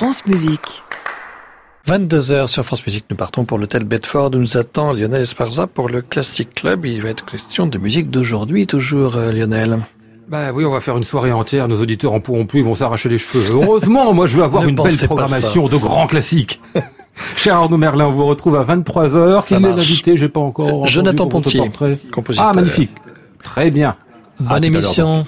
France Musique. 22h sur France Musique, nous partons pour l'hôtel Bedford où nous attend Lionel Esparza pour le Classic Club. Il va être question de musique d'aujourd'hui, toujours euh, Lionel. Bah oui, on va faire une soirée entière, nos auditeurs en pourront plus, ils vont s'arracher les cheveux. Heureusement, moi je veux avoir une belle programmation de grands classiques. Cher Arnaud Merlin, on vous retrouve à 23h. Qui est l'invité J'ai pas encore. Jonathan Pontier, compositeur. Ah, magnifique. Très bien. Bonne émission.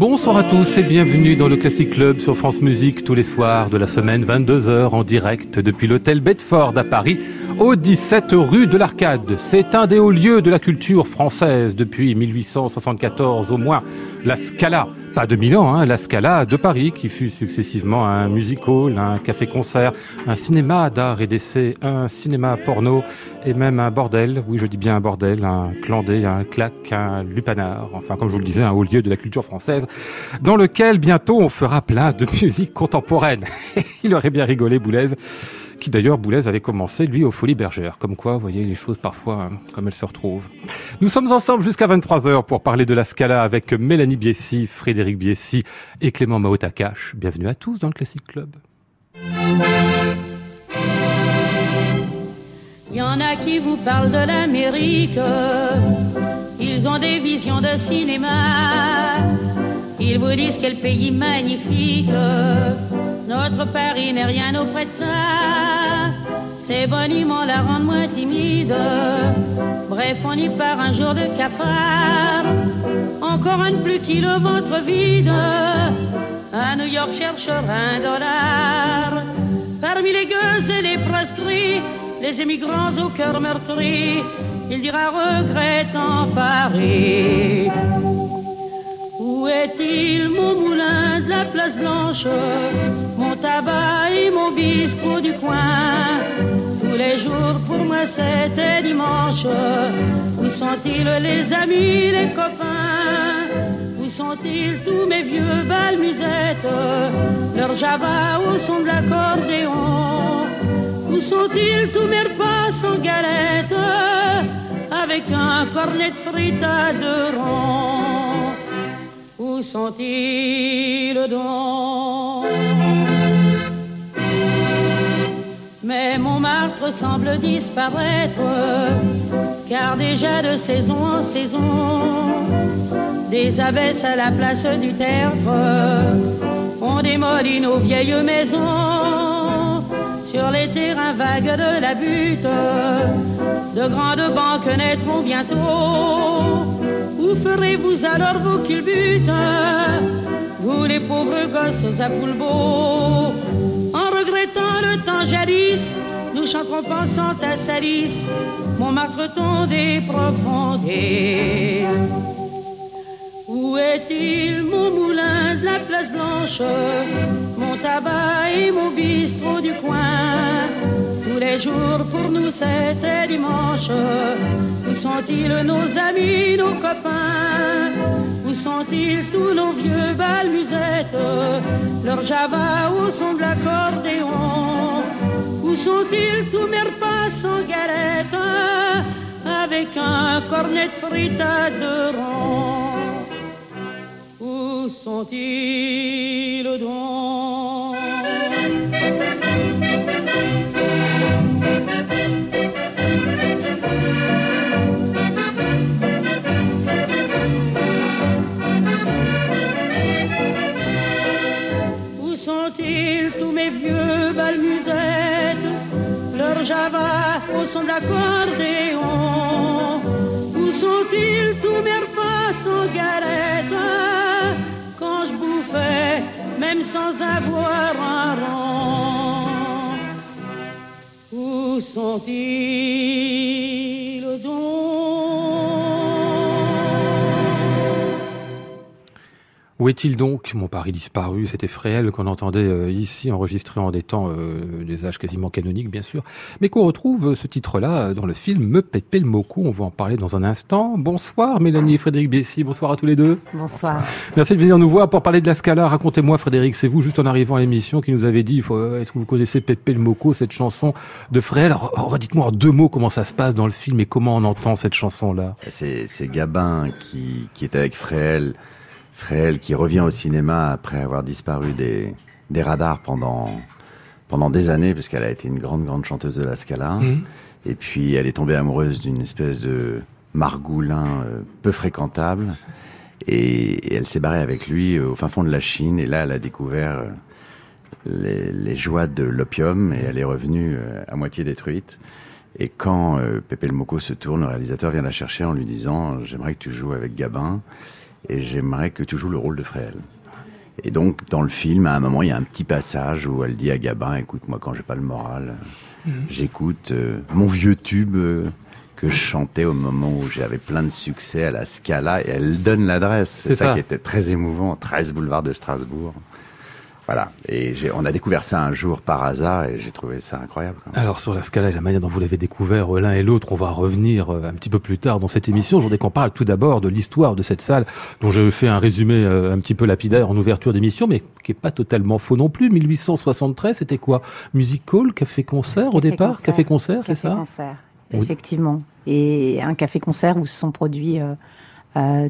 Bonsoir à tous et bienvenue dans le Classic Club sur France Musique tous les soirs de la semaine 22h en direct depuis l'hôtel Bedford à Paris au 17 rue de l'Arcade. C'est un des hauts lieux de la culture française depuis 1874 au moins. La Scala, pas de Milan, hein, la Scala de Paris qui fut successivement un music hall, un café-concert, un cinéma d'art et d'essai, un cinéma porno et même un bordel, oui je dis bien un bordel, un clandé, un claque, un lupanar, enfin comme je vous le disais, un haut lieu de la culture française dans lequel bientôt on fera plein de musique contemporaine. Il aurait bien rigolé Boulez qui d'ailleurs Boulez avait commencé lui aux Folies Bergères. Comme quoi, vous voyez les choses parfois hein, comme elles se retrouvent. Nous sommes ensemble jusqu'à 23h pour parler de la Scala avec Mélanie Biessi, Frédéric Biessi et Clément Maotakash. Bienvenue à tous dans le Classic Club. Il y en a qui vous parlent de l'Amérique, ils ont des visions de cinéma, ils vous disent quel pays magnifique notre Paris n'est rien auprès de ça. Ces boniments la rendent moins timide. Bref, on y part un jour de cafard. Encore un plus qui le ventre vide. À New York cherchera un dollar. Parmi les gueuses et les proscrits, les émigrants au cœur meurtri, il dira regrettant Paris. Où est-il mon moulin de la place blanche? Tabac et mon bistrot du coin. Tous les jours pour moi c'était dimanche. Où sont-ils les amis, les copains? Où sont-ils tous mes vieux balmusettes? Leur java au son de l'accordéon. Où sont-ils tous mes repas sans galette? Avec un cornet de frites à deux ronds. Où sont-ils donc? Mais Montmartre semble disparaître, car déjà de saison en saison, des abbesses à la place du tertre on démolit nos vieilles maisons sur les terrains vagues de la butte. De grandes banques naîtront bientôt où ferez-vous alors vos culbutes Vous les pauvres gosses à En regrettant le temps jadis Nous chanterons pensant à Salis Montmartre des profondés Où est-il mon moulin de la place blanche Mon tabac et mon bistrot du coin? Tous les jours pour nous c'était dimanche. Où sont-ils nos amis, nos copains? Où sont-ils tous nos vieux balmusettes Leur java au son de l'accordéon. Où sont-ils tous mes repas sans galette Avec un cornet de frites à deux ronds Où sont-ils donc tous mes vieux balmusettes, leur java au son d'accordéon. Où sont-ils tous mes repas sans galette quand je bouffais, même sans avoir un rang? Où sont-ils? Où est-il donc, mon Paris disparu C'était Fréhel qu'on entendait euh, ici, enregistré en des temps, euh, des âges quasiment canoniques, bien sûr, mais qu'on retrouve euh, ce titre-là dans le film Me Pépé le Moco. On va en parler dans un instant. Bonsoir Mélanie et Frédéric Bessy, bonsoir à tous les deux. Bonsoir. Merci de venir nous voir pour parler de la Scala. Racontez-moi Frédéric, c'est vous juste en arrivant à l'émission qui nous avez dit, est-ce que vous connaissez Pépé le Moco, cette chanson de Fréhel? Alors, dites-moi en deux mots comment ça se passe dans le film et comment on entend cette chanson-là. C'est Gabin qui, qui est avec Fréhel Fréhel qui revient au cinéma après avoir disparu des, des radars pendant, pendant des années, puisqu'elle a été une grande, grande chanteuse de la Scala. Mhm. Et puis elle est tombée amoureuse d'une espèce de margoulin euh, peu fréquentable. Et, elle s'est barrée avec lui au fin fond de la Chine. Et là, elle a découvert euh, les, les joies de l'opium et elle est revenue euh, à moitié détruite. Et quand Pépé le Moco se tourne, le réalisateur vient la chercher en lui disant J'aimerais que tu joues avec Gabin et j'aimerais que tu joues le rôle de Fréhel. Et donc, dans le film, à un moment, il y a un petit passage où elle dit à Gabin, écoute, moi, quand j'ai pas le moral, mhm. j'écoute euh, mon vieux tube euh, que je chantais au moment où j'avais plein de succès à la Scala, et elle donne l'adresse. C'est ça, qui était très émouvant, 13 boulevard de Strasbourg. Voilà. Et on a découvert ça un jour par hasard et j'ai trouvé ça incroyable. Alors sur la Scala et la manière dont vous l'avez découvert euh, l'un et l'autre, on va revenir euh, un petit peu plus tard dans cette émission. Je voudrais qu'on parle tout d'abord de l'histoire de cette salle dont je fais un résumé euh, un petit peu lapidaire en ouverture d'émission, mais qui est pas totalement faux non plus. 1873, c'était quoi? Music Hall, café-concert au départ? Café-concert, c'est ça? Café-concert, effectivement. Et un café-concert où se sont produits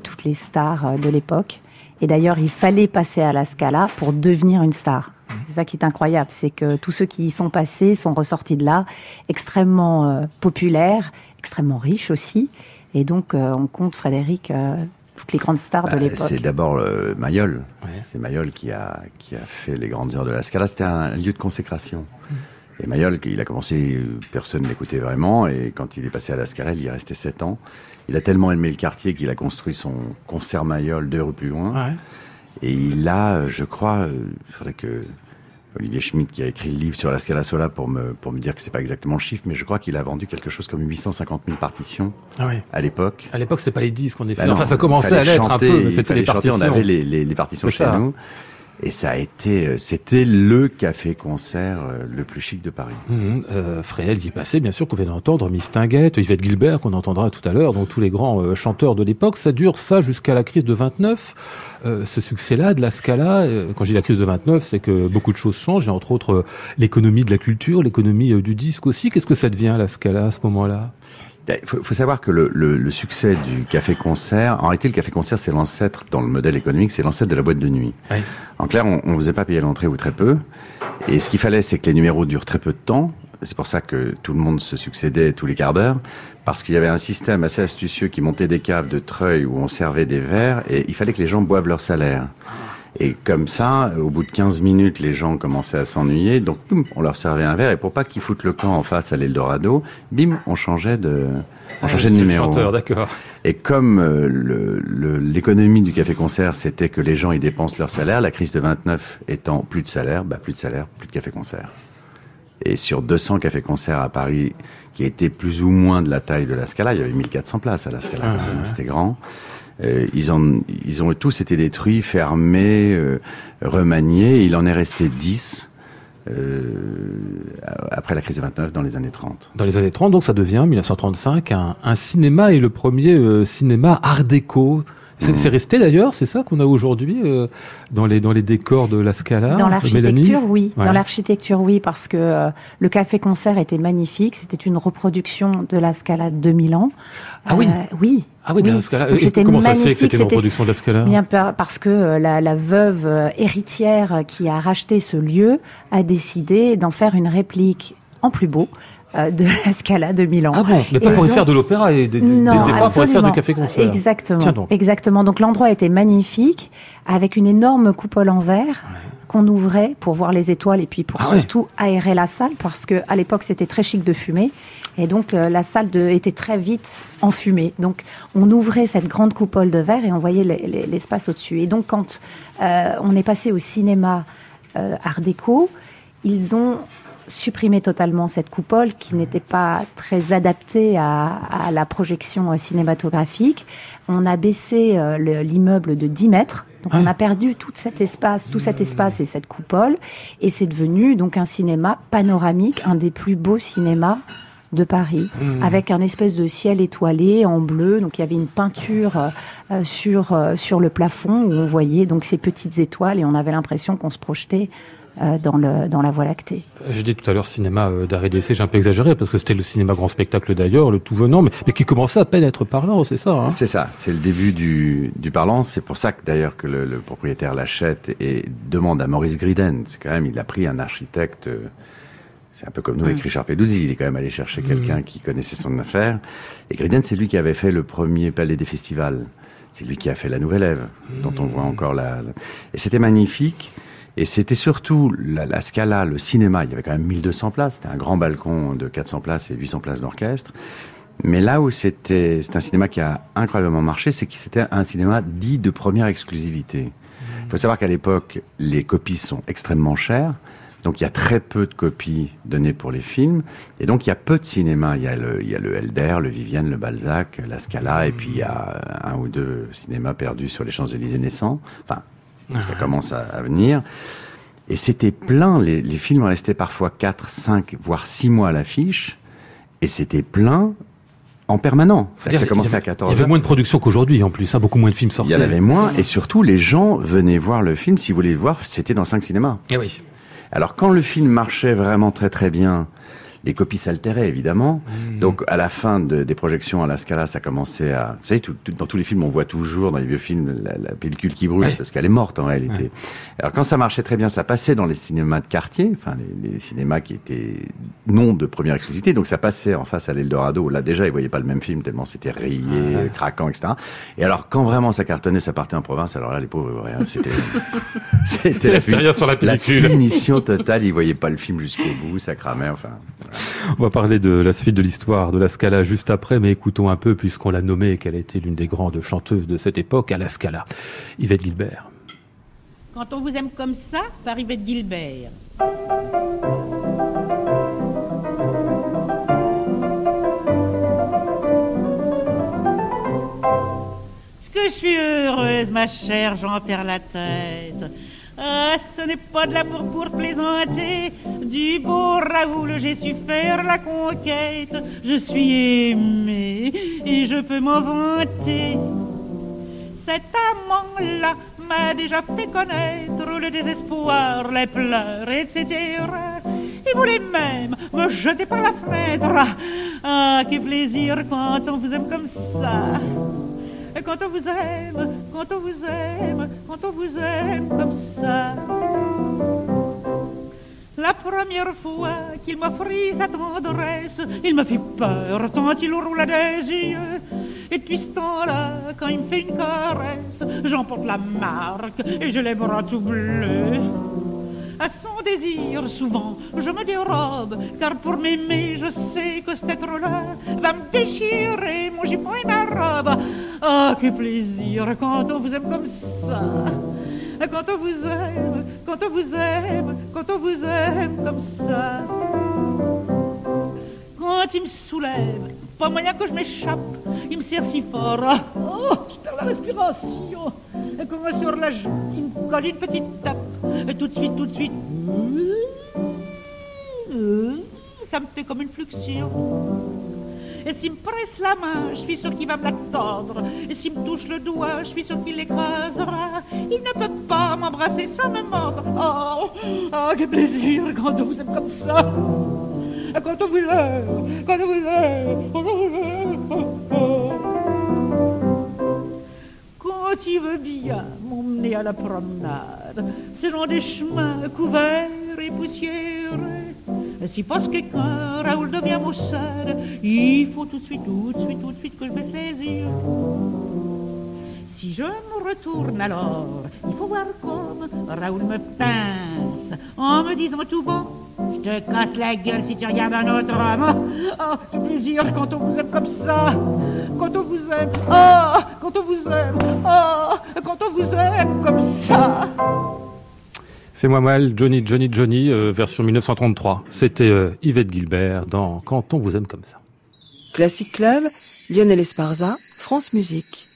toutes les stars de l'époque. Et d'ailleurs, il fallait passer à la Scala pour devenir une star. C'est ça qui est incroyable, c'est que tous ceux qui y sont passés sont ressortis de là extrêmement euh, populaires, extrêmement riches aussi. Et donc, euh, on compte, Frédéric, euh, toutes les grandes stars de bah, l'époque. C'est d'abord Mayol. C'est Mayol qui a, qui a fait les grandes heures de la Scala. C'était un lieu de consécration. Mm. Et Mayol, il a commencé, personne l'écoutait vraiment, et quand il est passé à la Scala, il y est resté sept ans. Il a tellement aimé le quartier qu'il a construit son concert Mayol deux rues plus loin. Et il a, je crois, euh, il faudrait que Olivier Schmitt, qui a écrit le livre sur la Scala Sola, pour me, pour me dire que c'est pas exactement le chiffre, mais je crois qu'il a vendu quelque chose comme 850 000 partitions ah à l'époque. À l'époque, c'est pas les disques qu'on est bah enfin, ça commençait à l'être un peu, mais c'était les partitions. on avait les, les, les partitions chez nous. Et ça a été, euh, c'était le café-concert euh, le plus chic de Paris. Mmh, euh, Fréhel y passait, bien sûr, qu'on vient d'entendre, Miss Tinguette, Yvette Gilbert, qu'on entendra tout à l'heure, donc tous les grands euh, chanteurs de l'époque. Ça dure ça jusqu'à la crise de 29. Euh, ce succès-là de la Scala, quand dis la crise de 29, c'est que beaucoup de choses changent, entre autres l'économie de la culture, l'économie du disque aussi. Qu'est-ce que ça devient la Scala à ce moment-là? Il faut, savoir que le, le, le succès du café-concert, en réalité, le café-concert, c'est l'ancêtre, dans le modèle économique, c'est l'ancêtre de la boîte de nuit. Oui. En clair, on ne faisait pas payer l'entrée ou très peu. Et ce qu'il fallait, c'est que les numéros durent très peu de temps. C'est pour ça que tout le monde se succédait tous les quarts d'heure, parce qu'il y avait un système assez astucieux qui montait des caves de treuil où on servait des verres, et il fallait que les gens boivent leur salaire. Et comme ça, au bout de 15 minutes, les gens commençaient à s'ennuyer. Donc, on leur servait un verre. Et pour pas qu'ils foutent le camp en face à l'Eldorado, bim, on changeait de, on changeait de numéro. Chanteur, d'accord. Et comme euh, l'économie du café-concert, c'était que les gens, ils dépensent leur salaire, la crise de 29 étant plus de salaire, bah, plus de salaire, plus de café-concert. Et sur 200 cafés-concerts à Paris, qui étaient plus ou moins de la taille de la Scala, il y avait 1400 places à la Scala, ah, c'était grand. Euh, ils, ont, ils ont tous été détruits, fermés, euh, remaniés. Il en est resté 10. Euh, après la crise de 29 dans les années 30. Dans les années 30, donc ça devient 1935 un, cinéma et le premier cinéma art déco c'est mm. resté d'ailleurs, c'est ça qu'on a aujourd'hui euh, dans les dans les décors de la Scala. Dans l'architecture, oui. Dans l'architecture, oui, parce que euh, le café concert était magnifique. C'était une reproduction de la Scala de 2000 ans. Ah oui. Euh, oui. Ah oui, de la Scala. comment ça se fait que c'était une reproduction de la Scala? Bien parce que la, la veuve héritière qui a racheté ce lieu a décidé d'en faire une réplique en plus beau euh, de la Scala de Milan. Ah bon, mais pas pour y faire de l'opéra et de, non, pour y faire du café-concert. Exactement. donc. Exactement. Donc l'endroit était magnifique, avec une énorme coupole en verre. qu'on ouvrait pour voir les étoiles et puis pour ah surtout aérer la salle parce que à l'époque c'était très chic de fumer et donc euh, la salle de, était très vite enfumée. Donc on ouvrait cette grande coupole de verre et on voyait l'espace au-dessus. Et donc quand euh, on est passé au cinéma Art déco, ils ont supprimé totalement cette coupole qui n'était pas très adaptée à, à la projection euh, cinématographique. On a baissé euh, le- l'immeuble de 10 mètres. Donc on a perdu tout cet espace, tout cet espace et cette coupole, et c'est devenu donc un cinéma panoramique, un des plus beaux cinémas de Paris, avec un espèce de ciel étoilé en bleu. Donc il y avait une peinture euh, euh, sur euh, sur le plafond où on voyait donc ces petites étoiles et on avait l'impression qu'on se projetait dans le dans la Voie lactée. J'ai dit tout à l'heure cinéma euh, d'arrêt d'essai, j'ai un peu exagéré parce que c'était le cinéma grand spectacle d'ailleurs, le tout venant, mais, mais qui commençait à peine à être parlant, c'est ça hein C'est ça, c'est le début du, du parlant. C'est pour ça que d'ailleurs que le, le propriétaire l'achète et demande à Maurice Griden. C'est quand même, il a pris un architecte. euh, C'est un peu comme nous avec Richard Peduzzi. Il est quand même allé chercher quelqu'un qui connaissait son affaire. Et Griden, c'est lui qui avait fait le premier palais des festivals. C'est lui qui a fait la Nouvelle Ève, dont on voit encore la. la- Et c'était magnifique. Et c'était surtout la, la Scala, le cinéma. Il y avait quand même 1200 places. C'était un grand balcon de 400 places et 800 places d'orchestre. Mais là où c'était, c'est un cinéma qui a incroyablement marché, c'est que c'était un cinéma dit de première exclusivité. Il faut savoir qu'à l'époque, les copies sont extrêmement chères. Donc il y a très peu de copies données pour les films. Et donc il y a peu de cinéma. Il y a le, il y a le Helder, le Vivienne, le Balzac, la Scala, et puis il y a un ou deux cinémas perdus sur les Champs-Élysées naissants. Enfin, ça commence à, à venir. Et c'était plein. Les, les films restaient parfois 4, 5, voire 6 mois à l'affiche. Et c'était plein en permanent. C'est-à-dire Ça commençait à 14 Il y avait moins de production qu'aujourd'hui en plus, hein, beaucoup moins de films sortaient. Il y en avait moins, et surtout, les gens venaient voir le film. Si vous voulez le voir, c'était dans cinq cinémas. Eh oui. Alors, quand le film marchait vraiment très très bien, les copies s'altéraient évidemment. Donc, à la fin de- des projections à la Scala, ça commençait à. Vous savez, tout- tout- dans tous les films, on voit toujours dans les vieux films la, la pellicule qui brûle Ouais. parce qu'elle est morte en réalité. Alors, quand ça marchait très bien, ça passait dans les cinémas de quartier, enfin les, les cinémas qui étaient non de première exclusivité. Donc, ça passait en face à l'Eldorado. Là, déjà, ils voyaient pas le même film tellement c'était rayé, craquant, etc. Et alors, quand vraiment ça cartonnait, ça partait en province. Alors là, les pauvres, c'était c'était la, sur la la pellicule. punition totale. Ils voyaient pas le film jusqu'au bout, ça cramait. Enfin, On va parler de la suite de l'histoire de la Scala juste après, mais écoutons un peu, puisqu'on l'a nommée qu'elle a été l'une des grandes chanteuses de cette époque, à la Scala. Yvette Gilbert. Quand on vous aime comme ça, par Yvette Gilbert. Est-ce que je suis heureuse, ma chère, j'en perds la tête. Ah, ce n'est pas de l'amour pour plaisanter. Du beau Raoul, j'ai su faire la conquête. Je suis aimée et je peux m'en vanter. Cet amant-là m'a déjà fait connaître le désespoir, les pleurs, etc. Il voulait même me jeter par la fenêtre. Ah, quel plaisir quand on vous aime comme ça. Quand on vous aime, quand on vous aime, quand on vous aime comme ça. La première fois qu'il m'offrit sa tendresse, il me fit peur tant il roula des yeux. Et depuis ce temps-là, quand il me fait une caresse, j'emporte la marque et je les bras tout bleus. Désir, souvent, je me dérobe, car pour m'aimer, je sais que cet être-là va me déchirer mon jupon et ma robe. Ah, que plaisir quand on vous aime comme ça. Quand on vous aime, quand on vous aime, quand on vous aime comme ça. Quand il me soulève, pas moyen que je m'échappe, il me serre si fort. Ah, Oh, je perds la respiration. Et Comme sur la joue, il me colle une petite tape. Et tout de suite, tout de suite. Ça me fait comme une fluxion. Et s'il me presse la main, je suis sûr qu'il va me la. Et s'il me touche le doigt, je suis sûr qu'il l'écrasera. Il ne peut pas m'embrasser sans me mordre. Oh, oh, quel plaisir quand vous aime comme ça. Quand on vous aime, quand on vous aime, quand. Quand il veut bien m'emmener à la promenade, selon des chemins couverts et poussiéreux. Si passe quelqu'un, Raoul devient maussade, il faut tout de suite, tout de suite, tout de suite que je baisse les. Si je me retourne alors, il faut voir comme Raoul me pince en me disant tout bon. Je te casse la gueule si tu regardes un autre homme. Oh, quel plaisir quand on vous aime comme ça. Quand on vous aime. Oh, quand on vous aime. Oh, quand on vous aime comme ça. Fais-moi mal, Johnny, Johnny, Johnny, euh, version 1933. C'était euh, Yvette Gilbert dans Quand on vous aime comme ça. Classic Club, Lionel Esparza, France Musique.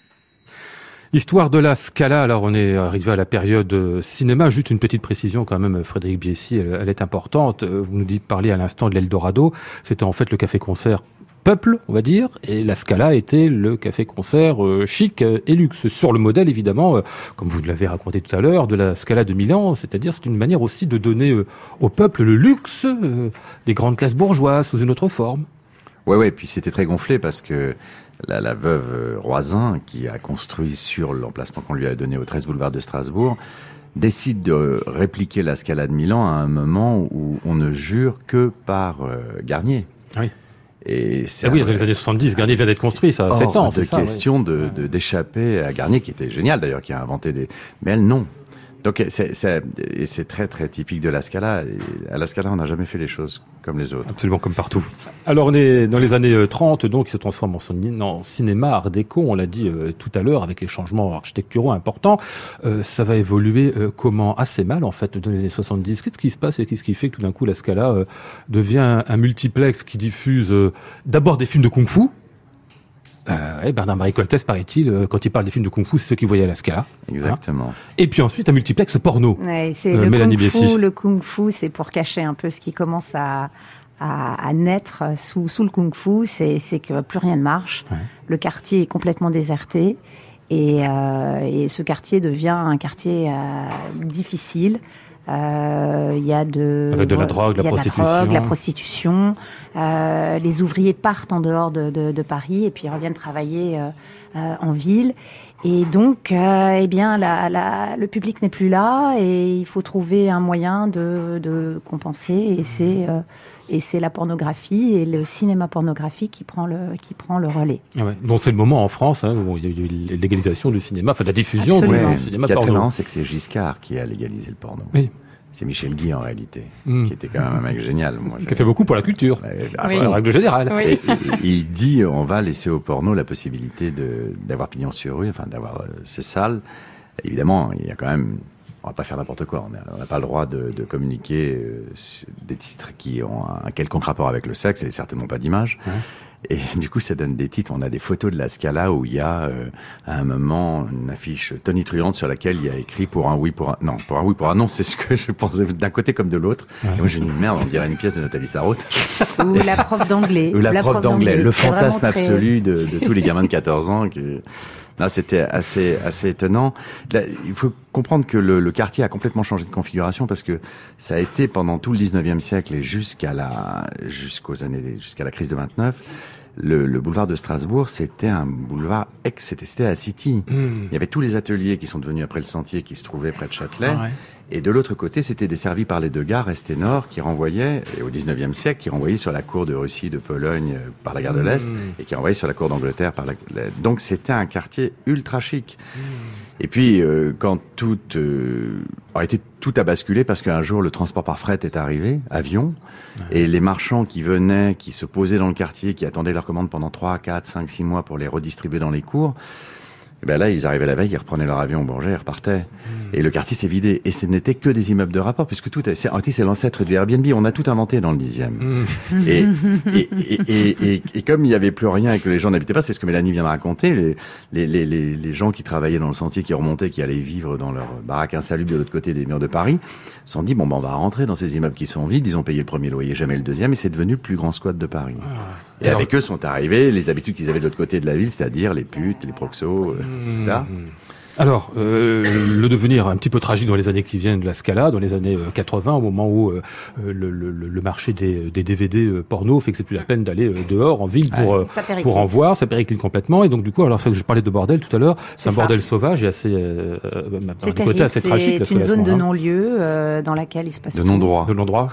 Histoire de la Scala, alors on est arrivé à la période euh, cinéma, juste une petite précision quand même, Frédéric Biessy, elle, est importante. Euh, Vous nous dites parler à l'instant de l'Eldorado, c'était en fait le café-concert peuple, on va dire, et la Scala était le café-concert euh, chic et luxe, sur le modèle évidemment, comme vous l'avez raconté tout à l'heure, de la Scala de Milan, c'est-à-dire c'est une manière aussi de donner au peuple le luxe des grandes classes bourgeoises sous une autre forme. Ouais, ouais, puis c'était très gonflé parce que la, la veuve euh, Roisin, qui a construit sur l'emplacement qu'on lui a donné au 13 boulevard de Strasbourg, décide de répliquer la Scala de Milan à un moment où on ne jure que par euh, Garnier. Oui. Et c'est Ah oui, dans les années 70, Garnier vient d'être construit, ça a hors 7 ans, de ça. question de de- d'échapper à Garnier, qui était génial d'ailleurs, qui a inventé des... Mais elle, non. Donc c'est très très typique de la Scala. À la Scala, on n'a jamais fait les choses comme les autres. Absolument comme partout. Alors on est dans les années euh, 30, donc il se transforme en, cinéma art déco, on l'a dit euh, tout à l'heure, avec les changements architecturaux importants. Euh, ça va évoluer euh, comment? Assez mal en fait dans les années 70. Qu'est-ce qui se passe et qu'est-ce qui fait que tout d'un coup la Scala euh, devient un, multiplex qui diffuse euh, d'abord des films de kung-fu euh, ouais, Bernard-Marie Coltès, paraît-il, euh, quand il parle des films de kung-fu, c'est ceux qui voyaient à la Scala. Exactement. Et puis ensuite, un multiplex porno. Ouais, c'est Euh, le Mélanie kung fu. Le kung fu, c'est pour cacher un peu ce qui commence à, à, à naître sous, sous le kung fu. C'est, c'est que plus rien ne marche. Ouais. Le quartier est complètement déserté. Et, euh, et ce quartier devient un quartier euh, difficile. Euh, Il y a de, Avec de la drogue, la prostitution. drogue, la prostitution. Euh, les ouvriers partent en dehors de, de, de Paris et puis reviennent travailler euh, euh, en ville. Et donc, euh, eh bien, la, la- le public n'est plus là et il faut trouver un moyen de, de compenser. Et c'est euh, et c'est la pornographie et le cinéma pornographique qui prend le qui prend le relais. Ah ouais. Donc c'est le moment en France hein, où il y a eu légalisation du cinéma, enfin la diffusion Absolument. du Ouais, ce cinéma qui est porno. c'est que c'est Giscard qui a légalisé le porno. Oui. C'est Michel Guy en réalité, Mm. qui était quand même un mec génial. Moi, Qui a fait beaucoup pour la culture, Ouais, à Oui. en règle générale. Oui. Et, et- et il dit on va laisser au porno la possibilité de d'avoir pignon sur rue, enfin d'avoir euh, ces salles. Évidemment, il y a quand même, on va pas faire n'importe quoi. On a- on n'a pas le droit de, de communiquer euh, des titres qui ont un quelconque rapport avec le sexe et certainement pas d'image. Ouais. Et du coup, ça donne des titres. On a des photos de la Scala où il y a euh, à un moment une affiche tonitruante sur laquelle il y a écrit pour un oui, pour un non, pour un oui, pour un non. C'est ce que je pensais d'un côté comme de l'autre. Et moi, j'ai dit merde, on dirait une pièce de Nathalie Sarraute. Ou la prof d'anglais. Ou la, prof d'anglais, le fantasme très- absolu de, de tous les gamins de 14 ans. Qui... C'était assez, assez étonnant. Il faut comprendre que le, le quartier a complètement changé de configuration parce que ça a été pendant tout le 19e siècle et jusqu'à la, jusqu'aux années, jusqu'à la crise de 29, le, le boulevard de Strasbourg, c'était un boulevard ex, c'était, à City. Mmh. Il y avait tous les ateliers qui sont devenus après le sentier qui se trouvaient près de Châtelet. Ah ouais. Et de l'autre côté, c'était desservi par les deux gares Est et Nord qui renvoyaient, et au 19e siècle, qui renvoyaient sur la cour de Russie, de Pologne euh, par la gare de l'Est, Mmh. et qui renvoyaient sur la cour d'Angleterre par la... la- Donc c'était un quartier ultra chic. Et puis, euh, quand tout euh, a été tout a basculé parce qu'un jour le transport par fret est arrivé, avion, et les marchands qui venaient, qui se posaient dans le quartier, qui attendaient leurs commandes pendant 3, 4, 5, 6 mois pour les redistribuer dans les cours, eh ben là, ils arrivaient la veille, ils reprenaient leur avion au Bourget, ils repartaient. Et le quartier s'est vidé. Et ce n'était que des immeubles de rapport, puisque tout est, c'est, en fait, c'est l'ancêtre du Airbnb. On a tout inventé dans le dixième. Mmh. Et, et, et, et, et- et comme il n'y avait plus rien et que les gens n'habitaient pas, c'est ce que Mélanie vient de raconter, les, les, les, gens qui travaillaient dans le sentier, qui remontaient, qui allaient vivre dans leur baraque insalubre de l'autre côté des murs de Paris, sont dit, bon, ben, on va rentrer dans ces immeubles qui sont vides. Ils ont payé le premier loyer, jamais le deuxième, et c'est devenu le plus grand squat de Paris. Et Alors- avec eux sont arrivés les habitudes qu'ils avaient de l'autre côté de la ville, c'est-à-dire les putes, les proxos, euh, etc. Alors, euh, le devenir un petit peu tragique dans les années qui viennent de la Scala, dans les années euh, 80, au moment où euh, euh, le, le- le marché des, des DVD euh, porno fait que c'est plus la peine d'aller euh, dehors en ville pour, euh, Ça pour en voir, ça périclite complètement. Et donc du coup, alors c'est que je parlais de bordel tout à l'heure, c'est un ça. bordel sauvage et assez, euh, euh, C'est côté terrible. assez tragique. C'est une zone de non-lieu euh, dans laquelle il se passe De non-droit. de non-droit.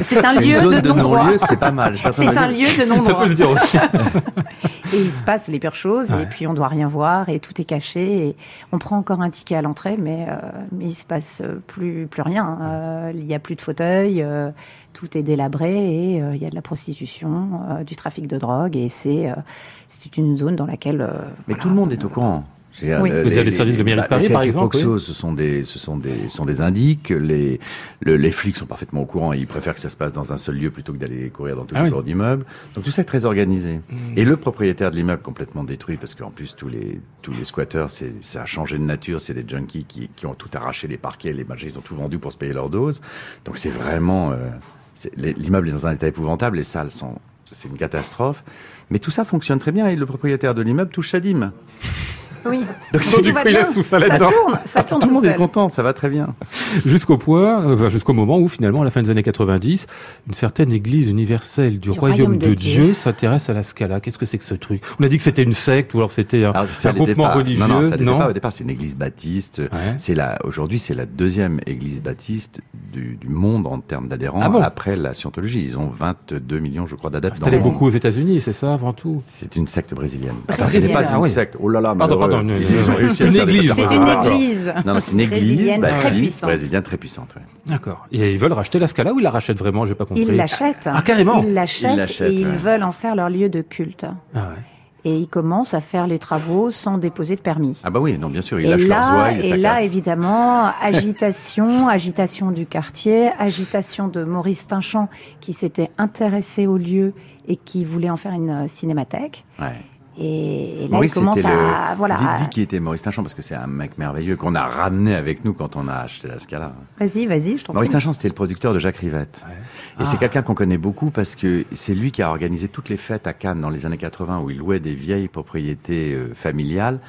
C'est un Une lieu zone de non-droit. non-lieu, c'est pas mal. C'est un lieu de Ça non-droit. peut se dire aussi. Et il se passe les pires choses, Ouais. et puis on doit rien voir, et tout est caché. Et on prend encore un ticket à l'entrée, mais, euh, mais il se passe plus, plus rien. Euh, il n'y a plus de fauteuil, euh, tout est délabré, et euh, il y a de la prostitution, du trafic de drogue, et c'est c'est une zone dans laquelle. Mais voilà, tout le monde est au courant. Oui. le- Vous dire les services de mairie de bah, Paris, les par exemple, Proxo, ce sont des, ce sont des, ce sont des indiques. Les, le- les flics sont parfaitement au courant. Ils préfèrent que ça se passe dans un seul lieu plutôt que d'aller courir dans tous Ah les oui. cours d'immeubles. Donc tout ça est très organisé. Et le propriétaire de l'immeuble complètement détruit parce qu'en plus tous les, tous les squatteurs, c'est, ça a changé de nature. C'est des junkies qui, qui ont tout arraché, les parquets, les machins, ils ont tout vendu pour se payer leur dose. Donc c'est vraiment, euh, c'est- les- l'immeuble est dans un état épouvantable. Les salles sont, c'est une catastrophe. Mais tout ça fonctionne très bien et le propriétaire de l'immeuble touche sa dîme. Oui. Donc Bon, du coup, il laisse tout ça Ça là-dedans. tourne, ça tourne tout le monde est content, ça va très bien. Jusqu'au point, euh, enfin, jusqu'au moment où finalement, à la fin des années 90, une certaine Église universelle du, Royaume, de, Dieu, s'intéresse à la Scala. Qu'est-ce que c'est que ce truc? On a dit que c'était une secte ou alors c'était un, Alors, c'est un groupement départ. religieux. Non, non, ça, le départ, au départ, c'est une église baptiste. Ouais. C'est la, aujourd'hui, c'est la deuxième église baptiste du, du monde en termes d'adhérents Ah bon? après la scientologie. Ils ont 22 millions, je crois, d'adeptes. C'est dans le beaucoup aux États-Unis, c'est ça avant tout? C'est une secte brésilienne. Enfin, ce n'est pas Ah une secte. Oh là là, Pardon, une- Ils, ont réussi à une église. C'est une église. Non, non, c'est une église Brésilienne très puissante. brésilienne très puissante. ouais. D'accord. Et ils veulent racheter la Scala ou ils la rachètent vraiment J'ai pas compris? Ils l'achètent. Ah, carrément. Ils l'achètent Ils l'achètent, et ils veulent en faire leur lieu de culte. Ah ouais. Et ils commencent à faire les travaux sans déposer de permis. Ah bah oui, non, bien sûr, ils et lâchent leurs là, ouailles et et ça là, casse. évidemment, agitation, agitation du quartier, agitation de Maurice Tinchamp qui s'était intéressé au lieu et qui voulait en faire une euh, cinémathèque. Ouais. Et, et là, Maurice, il commence c'était à le... voilà. Qui était Maurice Tinchamp parce que c'est un mec merveilleux qu'on a ramené avec nous quand on a acheté la Scala. Vas-y, vas-y, je t'en Maurice. Tinchamp, c'était le producteur de Jacques Rivette. Et c'est Ah. quelqu'un qu'on connaît beaucoup parce que c'est lui qui a organisé toutes les fêtes à Cannes dans les années 80 où il louait des vieilles propriétés euh, familiales.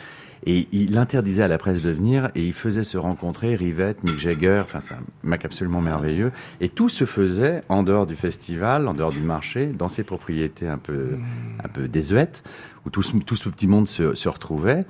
Et il interdisait à la presse de venir et il faisait se rencontrer Rivette, Mick Jagger, enfin c'est un mec absolument merveilleux. Et tout se faisait en dehors du festival, en dehors du marché, dans ses propriétés un peu, un peu désuètes, où tout ce, tout ce petit monde se, se retrouvait.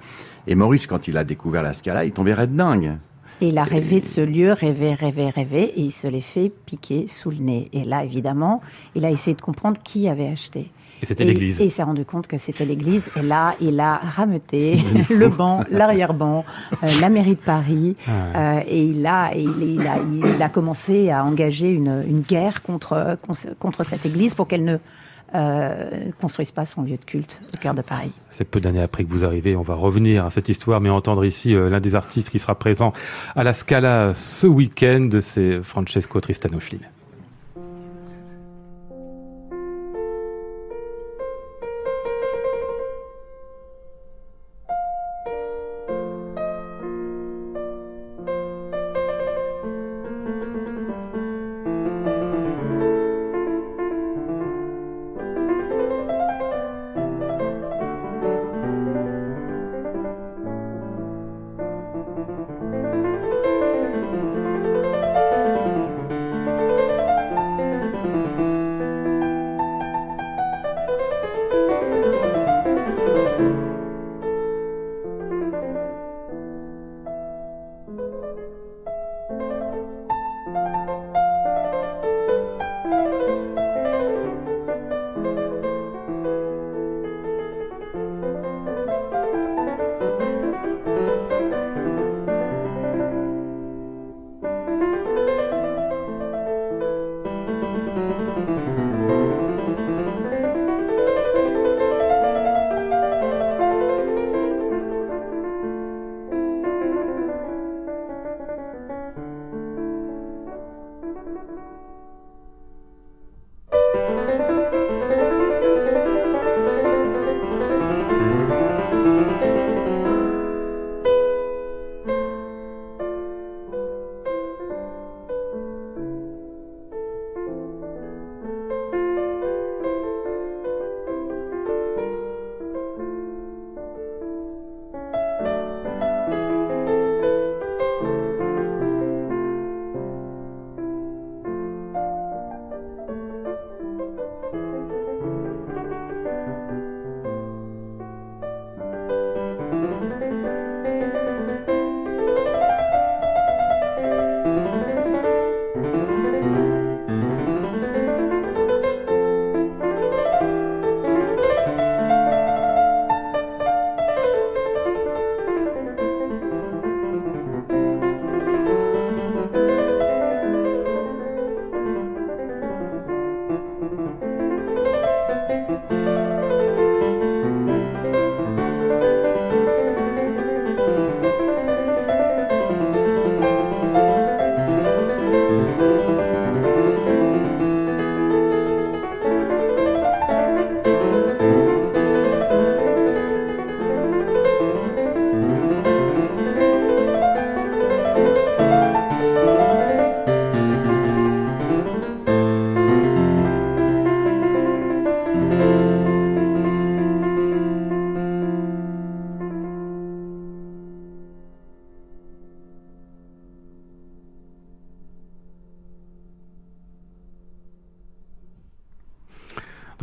Et Maurice, quand il a découvert la Scala, il tombait raide dingue. Et il a rêvé de ce lieu, rêvé, rêvé, rêvé, et il se l'est fait piquer sous le nez. Et là, évidemment, il a essayé de comprendre qui avait acheté. Et c'était l'église. Et il s'est rendu compte que c'était l'église. Et là, il a rameuté le banc, l'arrière-banc, euh, la mairie de Paris. Ah euh, et il a, et il, il a, il a commencé à engager une, une guerre contre, contre cette église pour qu'elle ne euh, construise pas son lieu de culte au cœur de Paris. C'est peu d'années après que vous arrivez. On va revenir à cette histoire, mais entendre ici euh, l'un des artistes qui sera présent à la Scala ce week-end, c'est Francesco Tristano Schlin.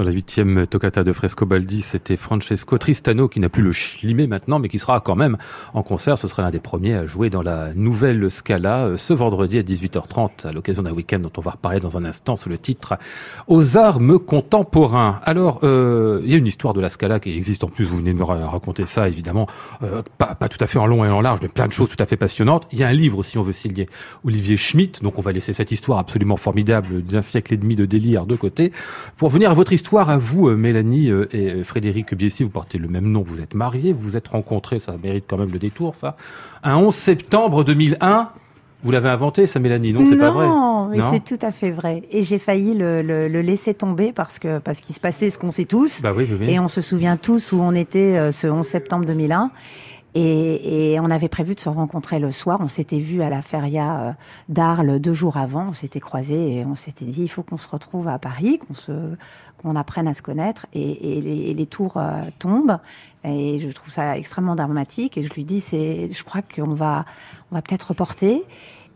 Dans la huitième toccata de Frescobaldi, c'était Francesco Tristano qui n'a plus le schlimé maintenant, mais qui sera quand même en concert. Ce sera l'un des premiers à jouer dans la nouvelle Scala euh, ce vendredi à 18h30 à l'occasion d'un week-end dont on va reparler dans un instant sous le titre Aux armes contemporains. Alors, euh, il y a une histoire de la Scala qui existe en plus. Vous venez de me raconter ça, évidemment, euh, pas, tout à fait en long et en large, mais plein de choses tout à fait passionnantes. Il y a un livre aussi, on veut signer Olivier Schmitt. Donc, on va laisser cette histoire absolument formidable d'un siècle et demi de délire de côté pour venir à votre histoire histoire à vous, euh, Mélanie euh, et euh, Frédéric Biessi, vous portez le même nom, vous êtes mariés, vous vous êtes rencontrés, ça mérite quand même le détour, ça. Un 11 septembre 2001, vous l'avez inventé, ça, Mélanie Non, c'est pas vrai? Non, mais c'est tout à fait vrai. Et j'ai failli le, le, laisser tomber parce que parce qu'il se passait ce qu'on sait tous. Bah oui, oui, Et on se souvient tous où on était ce 11 septembre 2001. Et, et, on avait prévu de se rencontrer le soir. On s'était vu à la feria d'Arles deux jours avant. On s'était croisés et on s'était dit il faut qu'on se retrouve à Paris, qu'on se qu'on apprenne à se connaître. Et, et les, tours euh, tombent. Et je trouve ça extrêmement dramatique. Et je lui dis, c'est, je crois qu'on va, on va peut-être reporter.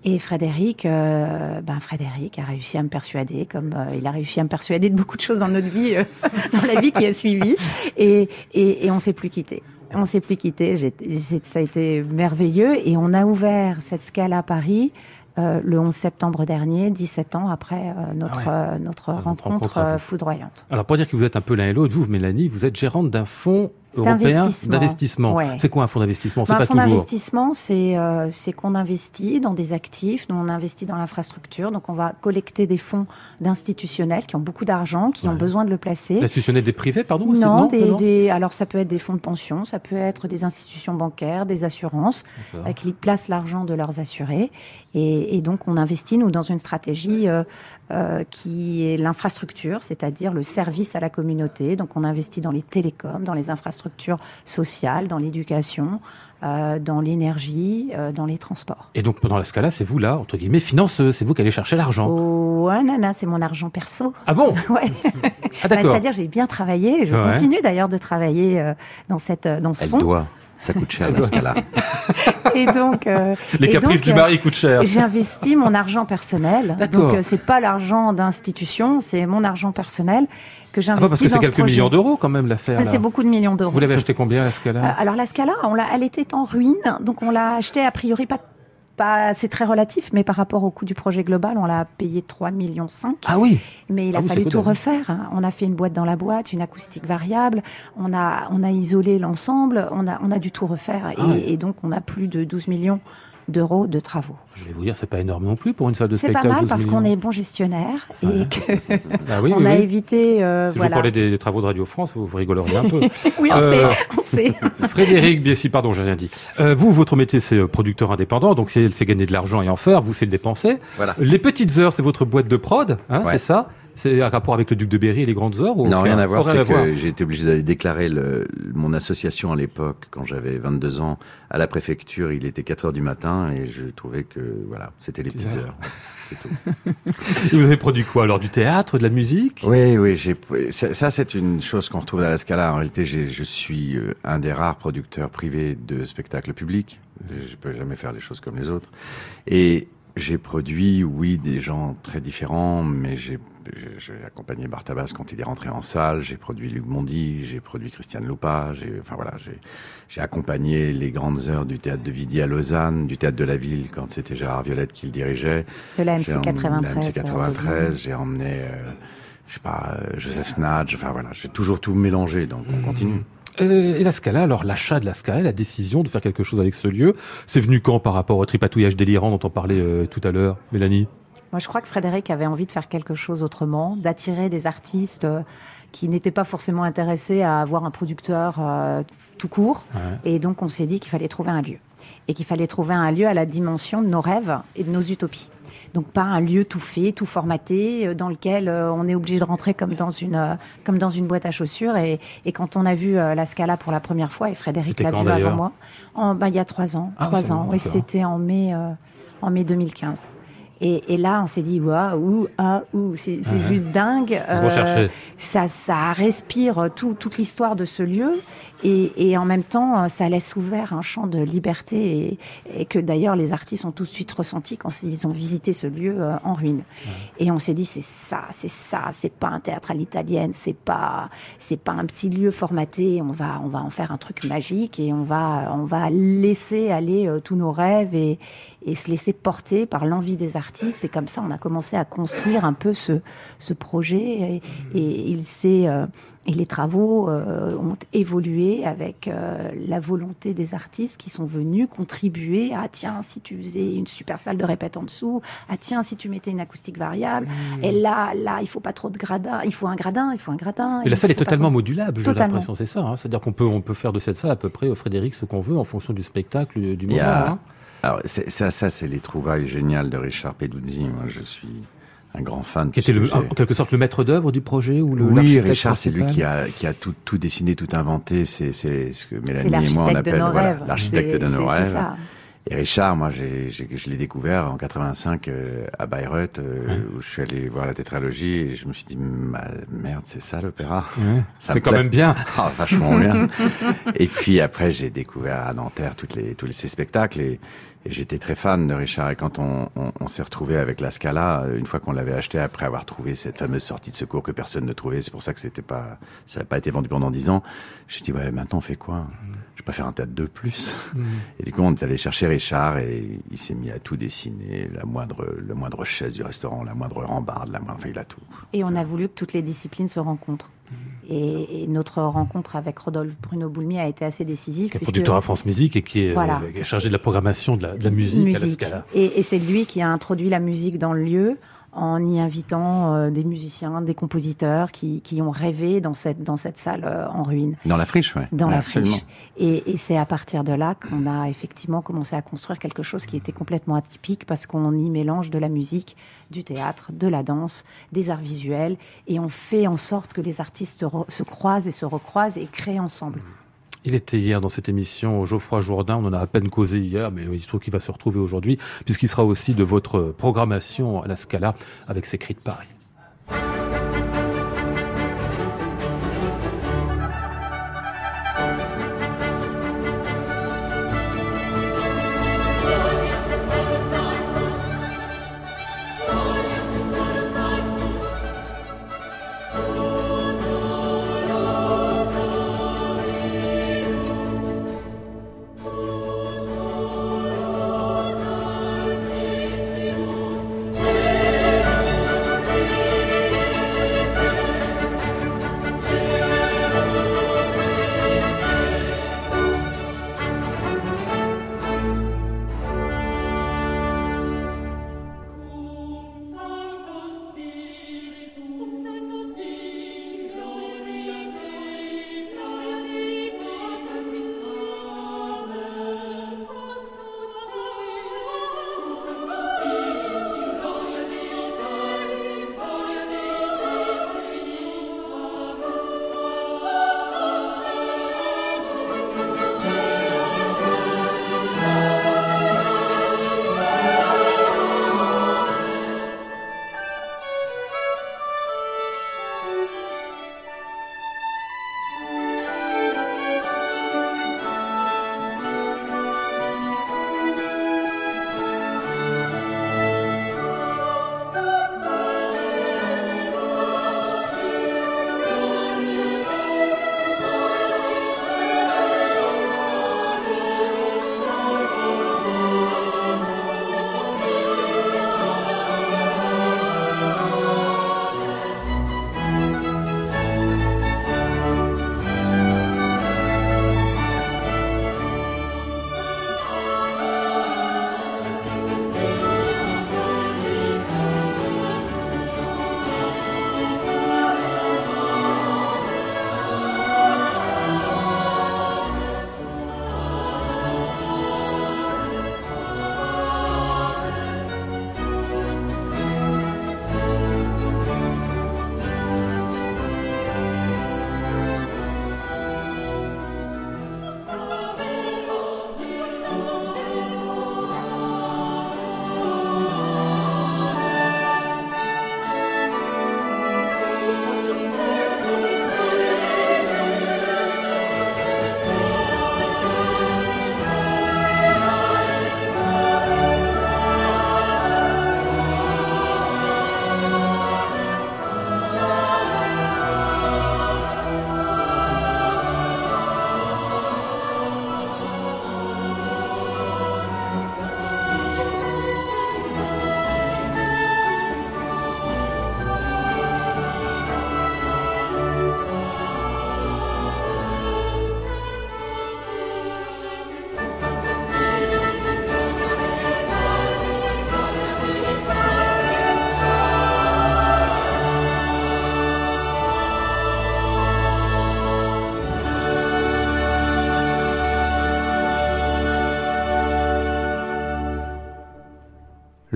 Et Frédéric, euh, ben Frédéric a réussi à me persuader, comme euh, il a réussi à me persuader de beaucoup de choses dans notre vie, dans la vie qui a suivi. Et, et, et on s'est plus quitté. On s'est plus quitté. Ça a été merveilleux. Et on a ouvert cette scale à Paris euh, le 11 septembre dernier, 17 ans après euh, notre, ah euh, notre rencontre, foudroyante. Alors pour dire que vous êtes un peu l'un et l'autre, vous, Mélanie, vous êtes gérante d'un fonds européen d'investissement. C'est quoi un fonds d'investissement? Bah, Un fonds d'investissement, c'est euh, c'est qu'on investit dans des actifs, nous on investit dans l'infrastructure, donc on va collecter des fonds d'institutionnels qui ont beaucoup d'argent, qui ont besoin de le placer. Institutionnels des privés, pardon non, des, des, alors ça peut être des fonds de pension, ça peut être des institutions bancaires, des assurances, euh, qui placent l'argent de leurs assurés. Et, et, donc on investit, nous, dans une stratégie euh, euh, qui est l'infrastructure, c'est-à-dire le service à la communauté. Donc on investit dans les télécoms, dans les infrastructures sociales, dans l'éducation, euh, dans l'énergie, euh, dans les transports. Et donc pendant la Scala, c'est vous là, entre guillemets, financeuse, c'est vous qui allez chercher l'argent Oh, nana, c'est mon argent perso. Ah bon Ouais. Ah d'accord. c'est-à-dire j'ai bien travaillé, je continue d'ailleurs de travailler euh, dans, cette, dans ce Elle fonds. Doit. Ça coûte cher la Scala. et donc, euh, les caprices du mari coûtent cher. J'ai investi mon argent personnel. Donc euh, c'est pas l'argent d'institution, c'est mon argent personnel que j'investis ah, parce que c'est quelques millions d'euros quand même l'affaire. C'est beaucoup de millions d'euros. Vous l'avez acheté combien la Scala? Euh, Alors la Scala, on l'a, elle était en ruine, donc on l'a acheté a priori pas c'est très relatif, mais par rapport au coût du projet global, on l'a payé 3,5 millions. Ah oui Mais il a ah fallu tout refaire. On a fait une boîte dans la boîte, une acoustique variable, on a, on a isolé l'ensemble, on a, on a dû tout refaire. et, ah et, donc, on a plus de 12 millions d'euros de travaux. Je vais vous dire, c'est pas énorme non plus pour une salle de spectacle. C'est pas mal parce qu'on est bon gestionnaire et que ah on a évité. Euh, si voilà. vous parlez des, travaux de Radio France, vous, vous rigoleriez un peu. oui, on sait, on sait. Frédéric Biessi, pardon, j'ai rien dit. Euh, vous, votre métier, c'est euh, producteur indépendant, donc c'est gagner de l'argent et en faire. Vous, c'est le dépenser. Voilà. Les petites heures, c'est votre boîte de prod, hein, c'est ça? C'est un rapport avec le duc de Berry et les grandes heures ou Non, rien à voir. C'est que j'ai été obligé d'aller déclarer le, mon association à l'époque, quand j'avais 22 ans, à la préfecture. Il était 4 heures du matin et je trouvais que voilà, c'était les petites heures. C'est tout. vous avez produit quoi alors Du théâtre, de la musique? Oui, oui. Ça, c'est une chose qu'on retrouve à la Scala. En réalité, je suis euh, un des rares producteurs privés de spectacles publics. Je peux jamais faire des choses comme les autres. Et j'ai produit, oui, des gens très différents, mais j'ai accompagné Bartabas quand il est rentré en salle, j'ai produit Luc Mondy, j'ai produit Christiane Lupa, j'ai, enfin voilà, j'ai accompagné les grandes heures du théâtre de Vidi à Lausanne, du théâtre de la ville quand c'était Gérard Violette qui le dirigeait. De la MC 93. La MC 93, j'ai emmené, euh, je sais pas, euh, Joseph Snatch, enfin voilà, j'ai toujours tout mélangé, donc on mmh. continue. Et la Scala, alors l'achat de la Scala, la décision de faire quelque chose avec ce lieu, c'est venu quand par rapport au tripatouillage délirant dont on parlait euh, tout à l'heure, Mélanie? Moi, je crois que Frédéric avait envie de faire quelque chose autrement, d'attirer des artistes euh, qui n'étaient pas forcément intéressés à avoir un producteur tout court. Et donc, on s'est dit qu'il fallait trouver un lieu. Et qu'il fallait trouver un lieu à la dimension de nos rêves et de nos utopies. Donc pas un lieu tout fait, tout formaté, euh, dans lequel euh, on est obligé de rentrer comme dans une, euh, comme dans une boîte à chaussures. Et, et quand on a vu la Scala pour la première fois, et Frédéric l'a vu avant moi, en, bah, il y a trois ans. Ah, trois ans, oui, c'était en mai, en mai 2015. Et, et là, on s'est dit, waouh, ah, ouh, c'est Ouais. juste dingue. Cherchait. ça, ça respire tout, toute l'histoire de ce lieu. Et, et en même temps, euh, ça laisse ouvert un champ de liberté et, et que d'ailleurs les artistes ont tout de suite ressenti quand ils ont visité ce lieu euh, en ruine. Et on s'est dit c'est ça, c'est ça, c'est pas un théâtre à l'italienne, c'est pas c'est pas un petit lieu formaté. On va on va en faire un truc magique et on va on va laisser aller euh, tous nos rêves et et se laisser porter par l'envie des artistes. C'est comme ça on a commencé à construire un peu ce ce projet et, et il s'est euh, et les travaux euh, ont évolué avec euh, la volonté des artistes qui sont venus contribuer à tiens si tu faisais une super salle de répète en dessous, ah tiens si tu mettais une acoustique variable, et là là il faut pas trop de gradin, il faut un gradin, il faut un gradin. Et la salle est totalement trop- modulable, j'ai l'impression, c'est ça. hein. C'est-à-dire qu'on peut, on peut faire de cette salle à peu près, Frédéric, ce qu'on veut en fonction du spectacle, du moment. hein. Alors, c'est- ça, ça c'est les trouvailles géniales de Richard Peduzzi. Moi, je suis un grand fan. Qui était le- en quelque sorte le maître d'œuvre du projet ou le Oui, Richard, c'est lui qui a, qui a tout, tout dessiné, tout inventé. C'est c'est ce que Mélanie et moi on l'architecte de appelle l'architecte de nos rêves. Et Richard, moi, j'ai, j'ai- je l'ai découvert en 85 euh, à Bayreuth, euh, où je suis allé voir la tétralogie et je me suis dit, Ma- merde, c'est ça l'opéra? Ouais. Ça C'est quand plaît. même bien. Ah, vachement bien. et puis après, j'ai découvert à Nanterre toutes les, tous ces spectacles et, et j'étais très fan de Richard. Et quand on, on, on s'est retrouvé avec la Scala, euh, une fois qu'on l'avait acheté, après avoir trouvé cette fameuse sortie de secours que personne ne trouvait, c'est pour ça que c'était pas, ça n'a pas été vendu pendant dix ans. J'ai dit, ouais, maintenant on fait quoi? Je vais pas faire un théâtre de plus. Et du coup, on est allé chercher Richard et il s'est mis à tout dessiner, la moindre, le moindre chaise du restaurant, la moindre rambarde, la moindre, enfin, il a tout. Et on a voulu que toutes les disciplines se rencontrent. Et, et notre rencontre avec Rodolphe Bruno Boulmy a été assez décisive. Qui est puisque- producteur à France Musique et qui est, Voilà. euh, qui est chargé de la programmation de la, de la musique, à la Scala. Et, et c'est lui qui a introduit la musique dans le lieu en y invitant euh, des musiciens, des compositeurs qui, qui ont rêvé dans cette, dans cette salle euh, en ruine. Dans la friche, ouais. Dans Ouais, la absolument. friche. Et, et c'est à partir de là qu'on a effectivement commencé à construire quelque chose qui était complètement atypique parce qu'on y mélange de la musique, du théâtre, de la danse, des arts visuels et on fait en sorte que les artistes se croisent et se recroisent et créent ensemble. Il était hier dans cette émission Geoffroy Jourdain, on en a à peine causé hier, mais il se trouve qu'il va se retrouver aujourd'hui, puisqu'il sera aussi de votre programmation à la Scala avec ses cris de Paris.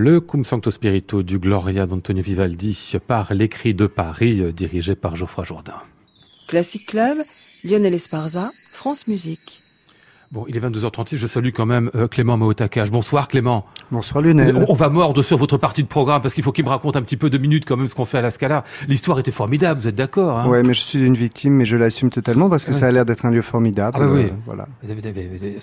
Le Cum Sancto Spirito du Gloria d'Antonio Vivaldi par l'écrit de Paris, euh, dirigé par Geoffroy Jourdain. Classic Club, Lionel Esparza, France Musique. Bon, il est 22h36, je salue quand même euh, Clément Maotakash. Bonsoir Clément. Bonsoir Lionel. On, va mordre sur votre partie de programme parce qu'il faut qu'il me raconte un petit peu de minutes quand même ce qu'on fait à la Scala. L'histoire était formidable, vous êtes d'accord hein? Ouais, mais je suis une victime, mais je l'assume totalement parce que Ouais. ça a l'air d'être un lieu formidable. Ah bah oui. euh, voilà.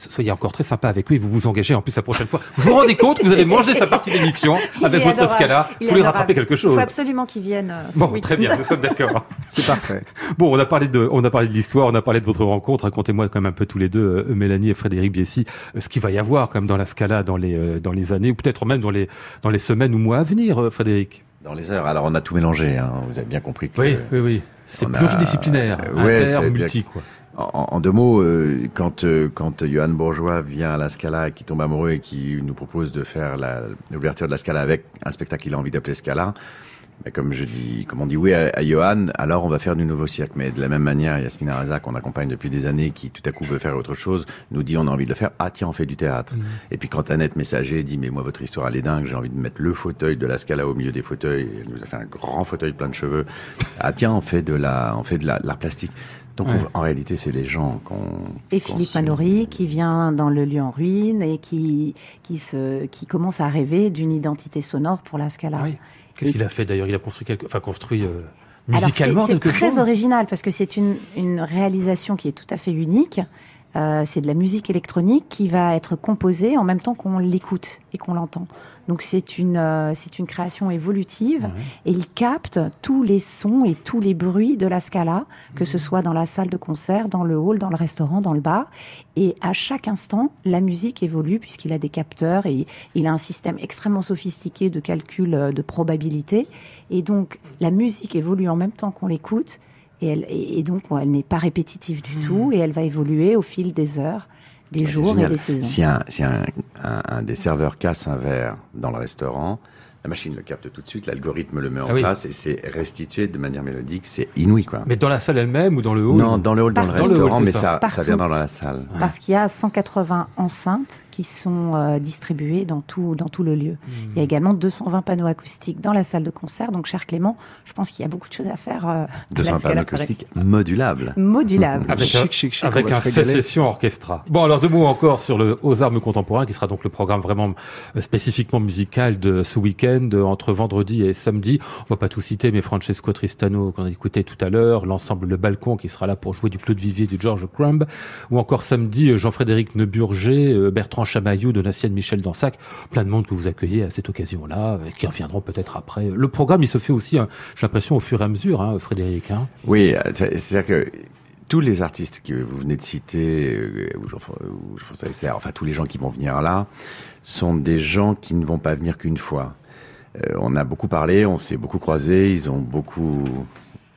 Soyez encore très sympa avec lui, vous vous engagez en plus la prochaine fois. Vous vous rendez compte que vous avez mangé sa partie d'émission avec votre adorable. Scala Il faut lui adorable. rattraper quelque Il faut chose. absolument qu'il vienne. euh, Bon, week-end. très bien, nous sommes d'accord. C'est parfait. Bon, on a parlé de, on a parlé de l'histoire, on a parlé de votre rencontre. Racontez-moi quand même un peu tous les deux, euh, Mélanie et Frédéric Biessy, euh, ce qu'il va y avoir comme dans la Scala dans les, euh, dans les années, ou peut-être même dans les, dans les semaines ou mois à venir, euh, Frédéric. Dans les heures. Alors on a tout mélangé. Hein. Vous avez bien compris que. Oui, oui, oui. C'est a- pluridisciplinaire, ouais, inter, c'est- multi, quoi. En, en deux mots, euh, quand euh, quand Johan Bourgeois vient à la Scala et qui tombe amoureux et qui nous propose de faire l'ouverture de la Scala avec un spectacle qu'il a envie d'appeler Scala, mais comme je dis, comme on dit oui à, à Johan, alors on va faire du nouveau cirque. Mais de la même manière, Yasmina Raza, qu'on accompagne depuis des années, qui tout à coup veut faire autre chose, nous dit on a envie de le faire. Ah tiens, on fait du théâtre. Mhm. Et puis quand Annette Messager dit mais moi votre histoire elle est dingue, j'ai envie de mettre le fauteuil de la Scala au milieu des fauteuils. Elle nous a fait un grand fauteuil plein de cheveux. Ah tiens, on fait de la, on fait de la- de l'art plastique. Donc Ouais. on- en réalité, c'est les gens qu'on Et Philippe Manoury qui vient dans le lieu en ruine et qui, qui, se, qui commence à rêver d'une identité sonore pour la Scala. Ah oui. Qu'est-ce qu'il a fait d'ailleurs? Il a construit quelque, enfin construit euh, Alors, musicalement c'est- c'est quelque très chose? original parce que c'est une, une réalisation qui est tout à fait unique. Euh, c'est de la musique électronique qui va être composée en même temps qu'on l'écoute et qu'on l'entend. Donc c'est une, euh, c'est une création évolutive Ouais. et il capte tous les sons et tous les bruits de la Scala, que ce soit dans la salle de concert, dans le hall, dans le restaurant, dans le bar. Et à chaque instant, la musique évolue puisqu'il a des capteurs et il a un système extrêmement sophistiqué de calcul euh, de probabilité. Et donc la musique évolue en même temps qu'on l'écoute. Et, elle, et, donc, elle n'est pas répétitive du tout et elle va évoluer au fil des heures, des jours et des saisons. Si un, si un, un, un des serveurs casse un verre dans le restaurant, la machine le capte tout de suite, l'algorithme le met en Ah oui. place et c'est restitué de manière mélodique. C'est inouï, quoi. Mais dans la salle elle-même ou dans le hall non, dans le hall, dans le Partout. Dans le hall, restaurant, mais ça. ça, vient dans la salle. Parce qu'il y a 180 enceintes qui sont euh, distribuées dans tout, dans tout le lieu. Hmm. Il y a également 220 panneaux acoustiques dans la salle de concert. Donc, cher Clément, je pense qu'il y a beaucoup de choses à faire. Euh, De la un Scala panneau acoustique modulable. modulable. Avec un, Chic, avec un sécession orchestra. Bon, alors deux mots encore sur le Aux Armes contemporains, qui sera donc le programme vraiment euh, spécifiquement musical de ce week-end, euh, entre vendredi et samedi. On va pas tout citer, mais Francesco Tristano, qu'on a écouté tout à l'heure, l'ensemble Le Balcon, qui sera là pour jouer du Claude Vivier, du George Crumb, ou encore samedi, euh, Jean-Frédéric Neuburger, euh, Bertrand Chamaillou, Donatienne Michel Dansac, plein de monde que vous accueillez à cette occasion-là, qui reviendront peut-être après. Le programme, il se fait aussi, hein, j'ai l'impression, au fur et à mesure, hein, Frédéric. Hein. Oui, c'est- c'est-à-dire que tous les artistes que vous venez de citer, ou Jean- ou Jean-François enfin tous les gens qui vont venir là, sont des gens qui ne vont pas venir qu'une fois. Euh, on a beaucoup parlé, on s'est beaucoup croisés, ils ont beaucoup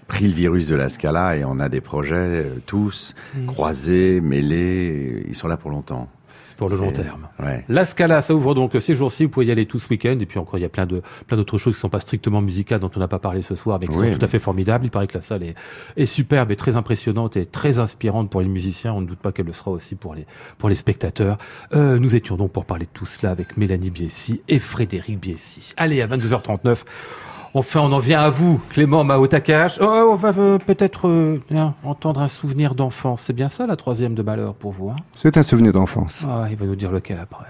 pris le virus de la Scala et on a des projets euh, tous Mm. croisés, mêlés, ils sont là pour longtemps. Pour le long terme. Ouais. La Scala, ça ouvre donc ces jours-ci. Vous pouvez y aller tout ce week-end. Et puis encore, il y a plein de plein d'autres choses qui sont pas strictement musicales, dont on n'a pas parlé ce soir, mais qui Oui. sont tout à fait formidables. Il paraît que la salle est, est superbe et très impressionnante et très inspirante pour les musiciens. On ne doute pas qu'elle le sera aussi pour les pour les spectateurs. Euh, nous étions donc pour parler de tout cela avec Mélanie Biessy et Frédéric Biessy. Allez, à 22h39. Enfin, on en vient à vous, Clément Maotakash. Oh, on va euh, peut-être euh, tiens, entendre un souvenir d'enfance. C'est bien ça, la troisième de malheur pour vous. Hein? C'est un souvenir d'enfance. ah, il va nous dire lequel après.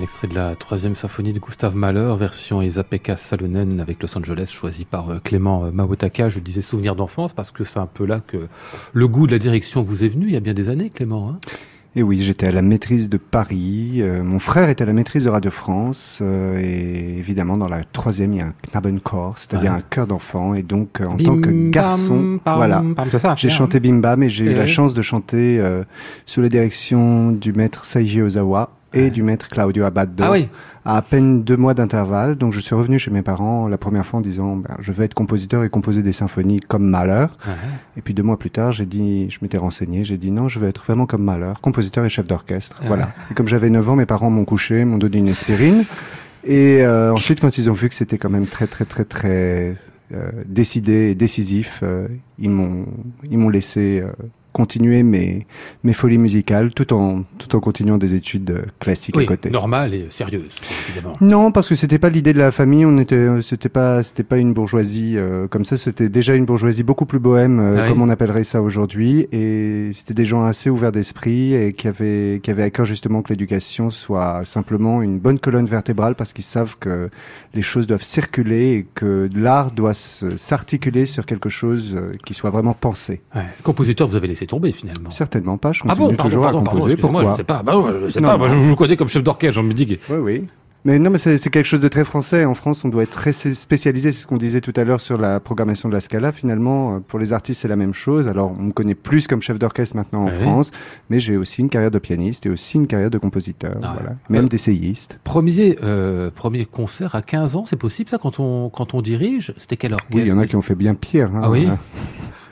Un extrait de la troisième symphonie de Gustave Mahler, version Esa-Pekka Salonen avec Los Angeles, choisi par euh, Clément euh, Mawotaka. Je disais souvenir d'enfance parce que c'est un peu là que le goût de la direction vous est venu il y a bien des années, Clément. Hein et oui, j'étais à la maîtrise de Paris. Euh, mon frère était à la maîtrise de Radio France. euh, et évidemment, dans la troisième, il y a un Knabenchor, c'est-à-dire Ouais. un chœur d'enfant. Et donc, euh, en tant que garçon, bam, voilà, j'ai chanté Bim Bam et j'ai eu la oui. chance de chanter sous la direction du maître Seiji Ozawa et du maître Claudio Abbado. Ah oui, à à peine deux mois d'intervalle. Donc, je suis revenu chez mes parents la première fois en disant, ben, je veux être compositeur et composer des symphonies comme Mahler. Ouais. Et puis deux mois plus tard, j'ai dit, je m'étais renseigné, j'ai dit non, je veux être vraiment comme Mahler, compositeur et chef d'orchestre. Ah. Voilà. Et comme j'avais 9 ans, mes parents m'ont couché, m'ont donné une aspirine. Et euh, ensuite, quand ils ont vu que c'était quand même très, très, très, très euh, décidé et décisif, euh, ils m'ont, ils m'ont laissé euh, continuer mes, mes folies musicales, tout en, tout en continuant des études euh, classiques oui à côté. normale et sérieuse, évidemment. Non, parce que c'était pas l'idée de la famille. On était, euh, c'était pas, c'était pas une bourgeoisie euh, comme ça. C'était déjà une bourgeoisie beaucoup plus bohème, euh, Ah oui. comme on appellerait ça aujourd'hui. Et c'était des gens assez ouverts d'esprit et qui avaient, qui avaient à cœur justement que l'éducation soit simplement une bonne colonne vertébrale, parce qu'ils savent que les choses doivent circuler et que l'art doit s'articuler sur quelque chose qui soit vraiment pensé. Ouais. Compositeur, vous avez laissé finalement. Certainement pas. Je Ah continue bon, pardon, toujours pardon, à pardon, composer. je Pourquoi sais pas. Bah, je sais Non, pas. Moi, je je vous connais comme chef d'orchestre, je me dis que... Oui, oui. Mais non, mais c'est quelque chose de très français. En France, on doit être très spécialisé. C'est ce qu'on disait tout à l'heure sur la programmation de la Scala. Finalement, euh, pour les artistes, c'est la même chose. Alors, on me connaît plus comme chef d'orchestre maintenant en. France, mais j'ai aussi une carrière de pianiste et aussi une carrière de compositeur. Ah voilà. Même Euh, d'essayiste. Premier, euh, premier concert à 15 ans, c'est possible ça quand on, quand on dirige? C'était quel orchestre Oui, il y en a qui ont fait bien pire. hein. Ah oui?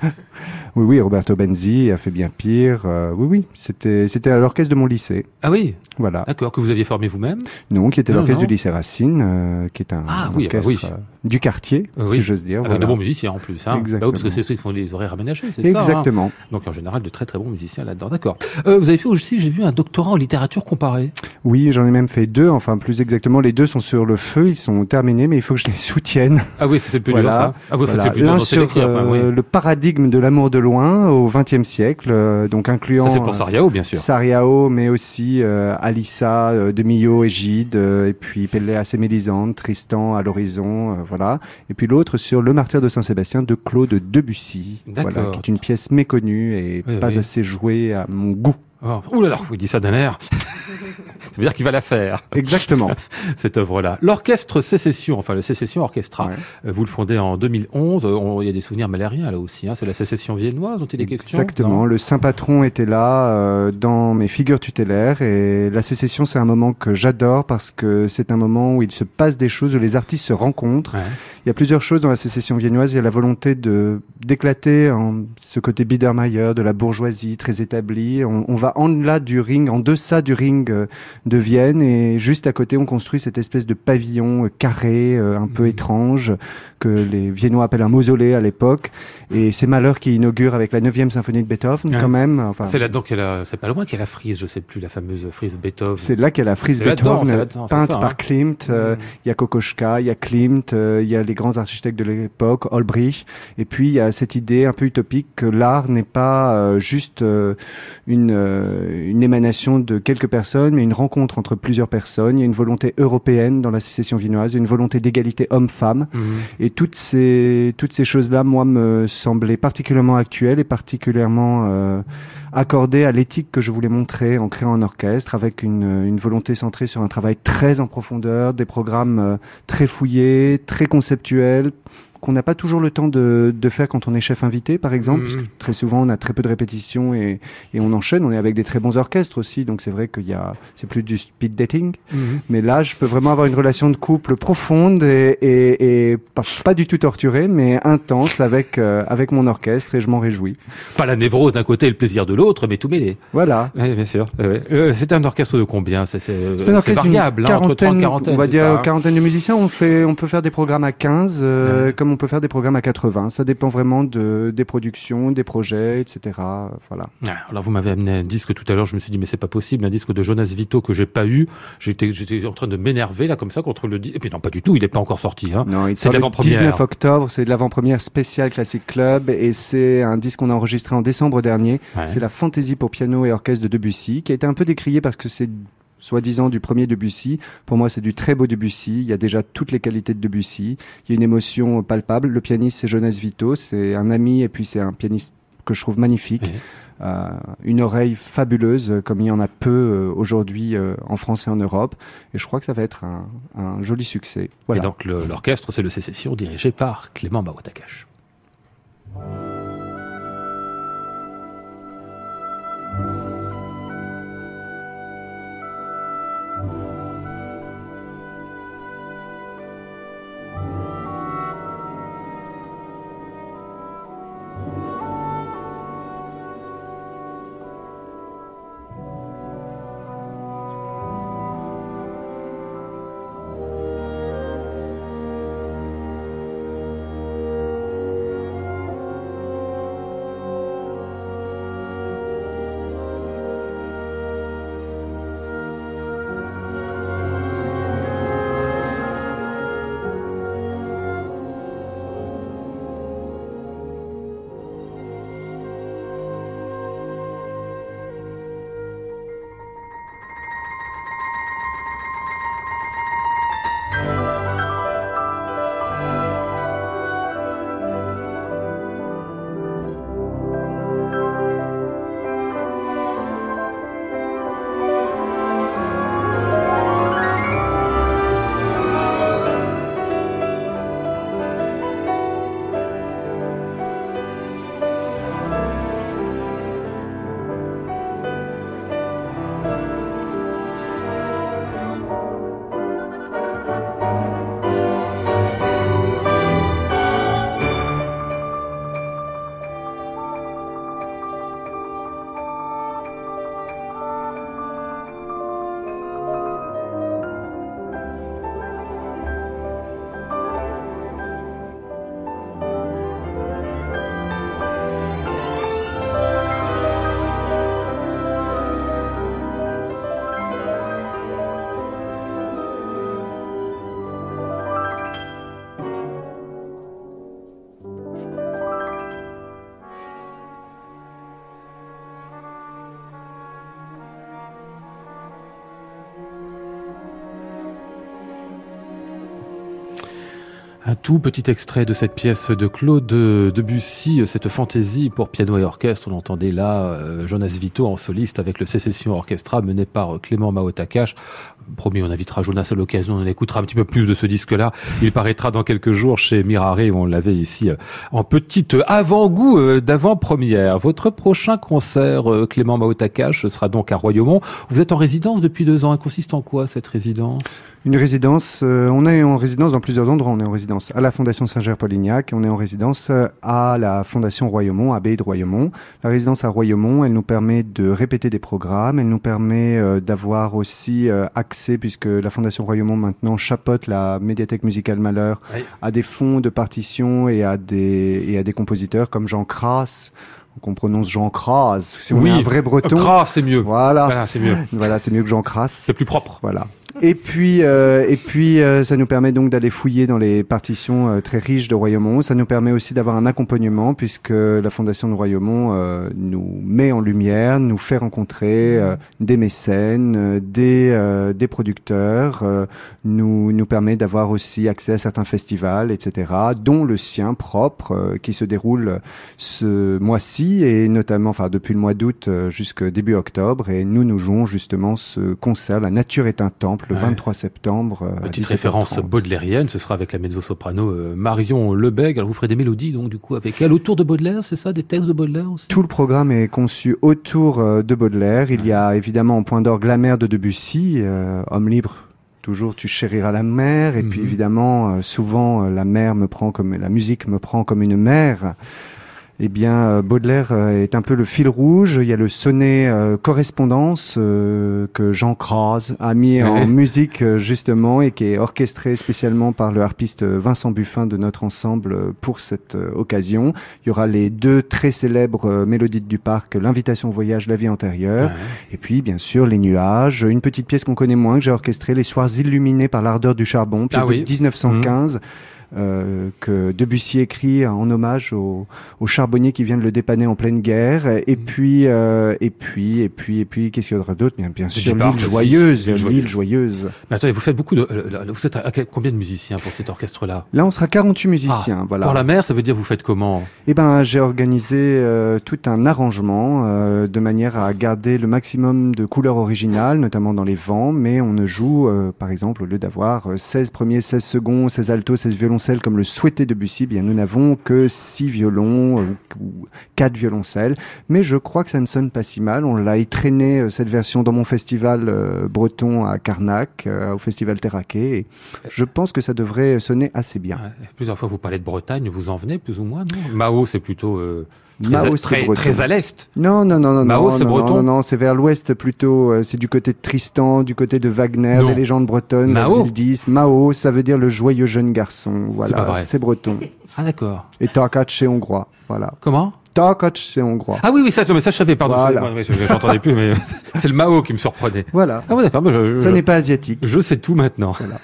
Oui, oui, Roberto Benzi a fait bien pire. Euh, oui, oui, c'était c'était à l'orchestre de mon lycée. Ah oui, Voilà. d'accord, que vous aviez formé vous-même? Non, qui était l'orchestre du lycée Racine, euh, qui est un, Ah un oui, orchestre oui. euh, du quartier, Euh, si oui. j'ose dire. Avec voilà. de bons musiciens en plus. Hein. Bah oui, Exactement. parce que c'est ceux qui font les horaires aménagés, c'est ça hein Exactement. Donc en général, de très très bons musiciens là-dedans. D'accord. Euh, vous avez fait aussi, j'ai vu, un doctorat en littérature comparée. Oui, j'en ai même fait deux. Enfin, plus exactement, les deux sont sur le feu. Ils sont terminés, mais il faut que je les soutienne. Ah oui, c'est le plus Voilà. dur ça. Ah oui, Voilà. c'est plus dur sur oui. le paradigme de l'amour de loin au XXe siècle, euh, donc incluant Ça c'est pour euh, Sariao, bien sûr. Sariao, mais aussi euh, Alissa euh, de Millau et Gide, euh, et puis Pelléas et Mélisande, Tristan à l'horizon, euh, voilà. Et puis l'autre sur Le martyr de Saint-Sébastien de Claude Debussy, voilà, qui est une pièce méconnue et Oui, pas oui. assez jouée à mon goût. Oh, ouh là là, vous dites ça d'un air. ça veut dire qu'il va la faire, Exactement. cette œuvre-là. L'orchestre Sécession, enfin le Sécession Orchestra, Ouais. euh, vous le fondez en 2011. Euh, on- Il y a des souvenirs malériens là aussi. Hein. C'est la Sécession viennoise dont il est question Exactement. Le saint patron était là euh, dans mes figures tutélaires et la sécession, c'est un moment que j'adore parce que c'est un moment où il se passe des choses, où les artistes se rencontrent. Ouais. Il y a plusieurs choses dans la sécession viennoise. Il y a la volonté de d'éclater en ce côté Biedermeier, de la bourgeoisie très établie. On, on va en delà du ring, en deçà du ring euh, de Vienne et juste à côté, on construit cette espèce de pavillon euh, carré, euh, un peu Mhm. étrange que les Viennois appellent un mausolée à l'époque. Et c'est Mahler qui inaugure avec la 9e symphonie de Beethoven, Ouais. quand même. Enfin, C'est là-dedans qu'elle a, c'est pas loin qu'elle a frise, je sais plus, la fameuse frise Beethoven. c'est là qu'elle a frise Beethoven, peinte ça, hein. par Klimt. Mm. Il y a Kokoschka, il y a Klimt, il y a les grands architectes de l'époque, Olbrich. Et puis il y a cette idée un peu utopique que l'art n'est pas juste une, euh, une émanation de quelques personnes, mais une rencontre entre plusieurs personnes. Il y a une volonté européenne dans la sécession viennoise, une volonté d'égalité homme-femme. Mhm. Et toutes ces, toutes ces choses-là, moi, me semblaient particulièrement actuelles et particulièrement euh, accordées à l'éthique que je voulais montrer en créant un orchestre, avec une, une volonté centrée sur un travail très en profondeur, des programmes euh, très fouillés, très conceptuels, qu'on n'a pas toujours le temps de, de faire quand on est chef invité, par exemple, Mhm. parce que très souvent on a très peu de répétitions et, et on enchaîne. On est avec des très bons orchestres aussi, donc c'est vrai qu'il y a, c'est plus du speed dating. Mhm. Mais là, je peux vraiment avoir une relation de couple profonde et, et, et pas, pas du tout torturée, mais intense avec euh, avec mon orchestre et je m'en réjouis. Pas la névrose d'un côté et le plaisir de l'autre, mais tout mêlé. Voilà. Oui, bien sûr. Euh, euh, c'est un orchestre de combien? C'est variable, hein, entre 30 et quarantaine, 40. on va dire ça, hein? quarantaine de musiciens. On fait, on peut faire des programmes à 15, euh, Ouais. comme on peut faire des programmes à 80. Ça dépend vraiment de des productions, des projets, etc. Voilà. Ah, Alors vous m'avez amené un disque tout à l'heure, je me suis dit mais c'est pas possible, un disque de Jonas Vito que j'ai pas eu. J'étais j'étais en train de m'énerver là comme ça contre le disque. Et puis non pas du tout, il est pas encore sorti. Hein. Non, il C'est le l'avant-première. 19 octobre, c'est de l'avant-première spéciale Classic Club et c'est un disque qu'on a enregistré en décembre dernier. Ouais. C'est la fantaisie pour piano et orchestre de Debussy, qui a été un peu décrié parce que c'est soi-disant du premier Debussy. Pour moi, c'est du très beau Debussy. Il y a déjà toutes les qualités de Debussy. Il y a une émotion palpable. Le pianiste, c'est Jonas Vito. C'est un ami et puis c'est un pianiste que je trouve magnifique. Euh, une oreille fabuleuse, euh, comme il y en a peu euh, aujourd'hui en France et en Europe. Et je crois que ça va être un, un joli succès. Voilà. Et donc l'orchestre, c'est le Sécession, dirigé par Clément Mawatakash. Petit extrait de cette pièce de Claude Debussy, cette fantaisie pour piano et orchestre. On entendait là euh, Jonas Vito en soliste avec le Sécession Orchestra mené par Clément Maotakash. Promis, on invitera Jonas à l'occasion, on écoutera un petit peu plus de ce disque-là. Il paraîtra dans quelques jours chez Mirare, on l'avait ici euh, en petite avant-goût euh, d'avant-première. Votre prochain concert, Clément Maotakash, ce sera donc à Royaumont. Vous êtes en résidence depuis deux ans. Elle consiste en quoi cette résidence? Une résidence, on est en résidence dans plusieurs endroits. On est en résidence à la Fondation Saint-Ger-Polignac. On est en résidence euh, à la Fondation Royaumont, abbaye de Royaumont. La résidence à Royaumont, elle nous permet de répéter des programmes. Elle nous permet euh, d'avoir aussi euh, accès, puisque la Fondation Royaumont maintenant chapeaute la médiathèque musicale Malheur, à des fonds de partition et à des, et à des compositeurs comme Jean Crass qu'on prononce Jean Cras. Si oui, un vrai breton. Cras, c'est mieux. Voilà. Voilà, c'est mieux. Voilà, c'est mieux que Jean Cras. C'est plus propre. Voilà. Et puis, euh, et puis, euh, ça nous permet donc d'aller fouiller dans les partitions euh, très riches de Royaumont. Ça nous permet aussi d'avoir un accompagnement puisque la Fondation de Royaumont euh, nous met en lumière, nous fait rencontrer des mécènes, des des producteurs, nous nous permet d'avoir aussi accès à certains festivals, etc., dont le sien propre qui se déroule ce mois-ci et notamment, enfin depuis le mois d'août jusqu'au début octobre. Et nous nous jouons justement ce concert, La nature est un le 23 septembre. Euh, Petite référence baudelairienne, ce sera avec la mezzo-soprano euh, Marion Lebeg. Alors vous ferez des mélodies donc du coup avec elle autour de Baudelaire, c'est ça, des textes de Baudelaire aussi? Tout le programme est conçu autour euh, de Baudelaire. Il y a évidemment en point d'orgue la mer de Debussy, homme libre toujours tu chériras la mer et puis mhm. évidemment souvent la mer me prend comme la musique me prend comme une mère eh bien, euh, Baudelaire euh, est un peu le fil rouge. Il y a le sonnet euh, correspondance que Jean Craz a mis en musique justement et qui est orchestré spécialement par le harpiste Vincent Buffin de notre ensemble pour cette occasion. Il y aura les deux très célèbres mélodies du parc, l'invitation au voyage, la vie antérieure, et puis bien sûr les nuages. Une petite pièce qu'on connaît moins que j'ai orchestrée, les soirs illuminés par l'ardeur du charbon, pièce ah de 1915. euh, que Debussy écrit en hommage au, au, charbonnier qui vient de le dépanner en pleine guerre. Et mmh. puis, euh, et puis, et puis, et puis, qu'est-ce qu'il y aura d'autre Bien, bien sûr, l'île joyeuse, l'île joyeuse. Mais attendez, vous faites beaucoup de, euh, vous êtes à combien de musiciens pour cet orchestre-là? Là, on sera 48 musiciens. Ah, voilà. Pour la mer, ça veut dire vous faites comment? Eh ben, j'ai organisé euh, tout un arrangement euh, de manière à garder le maximum de couleurs originales, notamment dans les vents, mais on ne joue, euh, par exemple, au lieu d'avoir 16 premiers, 16 secondes, 16 altos, 16 comme le souhaitait Debussy, bien nous n'avons que 6 violons ou 4 violoncelles, mais je crois que ça ne sonne pas si mal. On l'a étraîné cette version dans mon festival breton à Carnac, au festival Terraquet, et je pense que ça devrait sonner assez bien. plusieurs fois vous parlez de Bretagne, vous en venez plus ou moins, non? Mao, c'est plutôt Mao, très, très, très, à l'est. Non, non, non, non. Mao, c'est breton. Non, non, c'est vers l'ouest plutôt. Euh, c'est du côté de Tristan, du côté de Wagner, des légendes bretonnes. Mao. Ils disent Mao, ça veut dire le joyeux jeune garçon. Voilà, c'est breton. Ah d'accord. Et Tarkac, c'est hongrois. Voilà. Comment? Tarkac, c'est hongrois. Ah oui, oui, ça, mais ça je savais, pardon. Voilà. J'entendais plus, mais c'est le Mao qui me surprenait. Voilà. Ah ouais, d'accord. Ça n'est pas asiatique. Je sais tout maintenant. Voilà.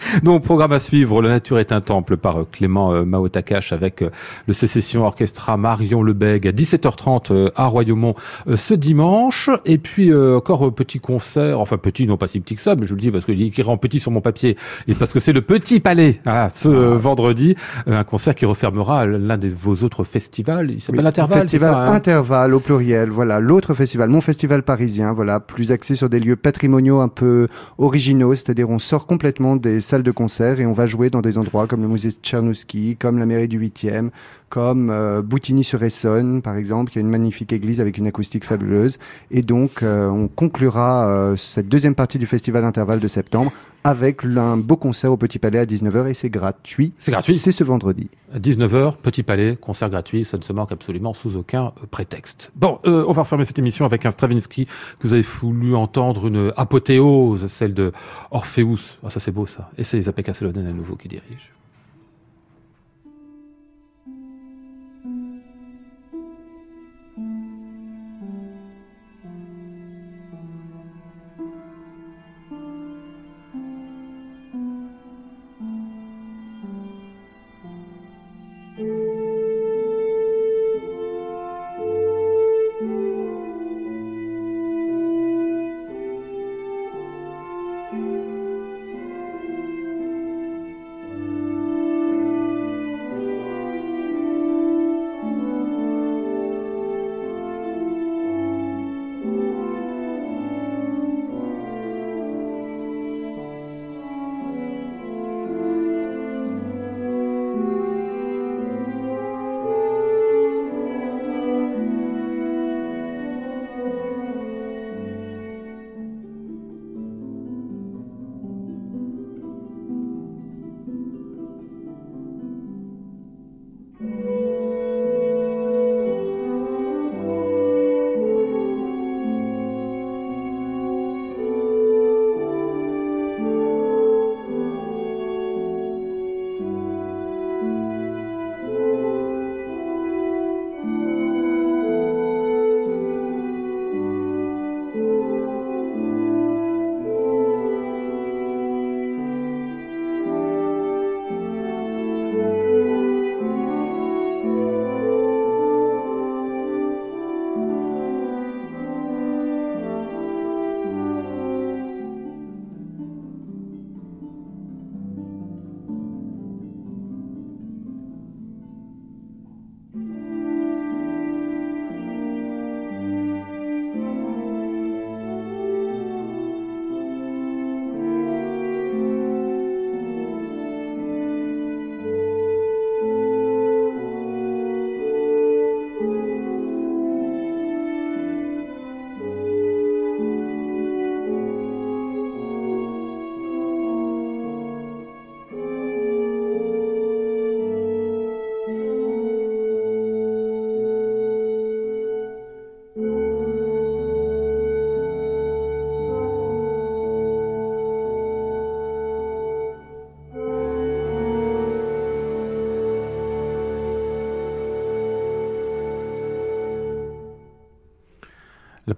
Donc, programme à suivre, La Nature est un temple par euh, Clément euh, Mao Takash avec euh, le Sécession Orchestra Marion Lebeg à 17h30 à Royaumont ce dimanche. Et puis, encore petit concert, enfin petit, non pas si petit que ça, mais je vous le dis parce que qu'il rend petit sur mon papier et parce que c'est le Petit Palais ah, ce ah. vendredi, un concert qui refermera l'un de vos autres festivals. Il s'appelle Intervalle. Festival ça, hein Intervalle au pluriel, voilà. L'autre festival, mon festival parisien, voilà, plus axé sur des lieux patrimoniaux un peu originaux, c'est-à-dire on sort complètement des salle de concert et on va jouer dans des endroits comme le musée Tchernouski, comme la mairie du 8e, comme euh, Boutigny-sur-Essonne, par exemple, qui a une magnifique église avec une acoustique fabuleuse. Et donc, euh, on conclura euh, cette deuxième partie du festival intervalle de septembre avec un beau concert au Petit Palais à 19h et c'est gratuit. C'est gratuit C'est ce vendredi. À 19h, Petit Palais, concert gratuit, ça ne se manque absolument sous aucun prétexte. Bon, on va refermer cette émission avec un Stravinsky que vous avez voulu entendre, une apothéose, celle de Orpheus. Ah, ça c'est beau ça. Et c'est Isabelle Casselonen à nouveau qui dirige.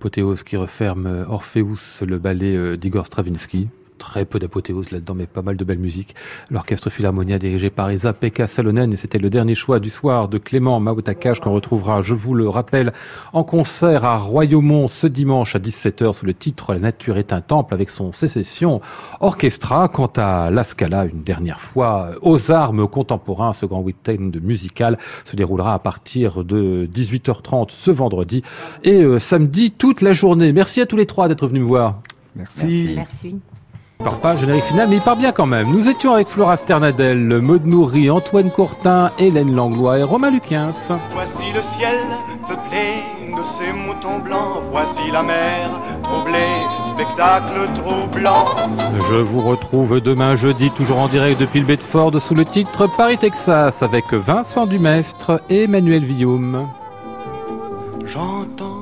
L'apothéose qui referme euh, Orpheus, le ballet euh, d'Igor Stravinsky. Très peu d'apothéose là-dedans, mais pas mal de belle musique. L'orchestre Philharmonia dirigé par Isa Pekka Salonen, et c'était le dernier choix du soir de Clément Maotakash qu'on retrouvera, je vous le rappelle, en concert à Royaumont ce dimanche à 17h sous le titre La nature est un temple avec son sécession orchestra. Quant à La Scala, une dernière fois, aux armes contemporains, ce grand week-end musical se déroulera à partir de 18h30 ce vendredi et euh, samedi toute la journée. Merci à tous les trois d'être venus me voir. Merci. Merci. Il part pas générique final, mais il part bien quand même. Nous étions avec Flora Sternadel, Maud Nourri, Antoine Courtin, Hélène Langlois et Romain Luquins. Voici le ciel peuplé de ces moutons blancs. Voici la mer troublée, spectacle troublant. Je vous retrouve demain jeudi, toujours en direct depuis le Bedford, sous le titre Paris, Texas, avec Vincent Dumestre et Emmanuel Villaume. J'entends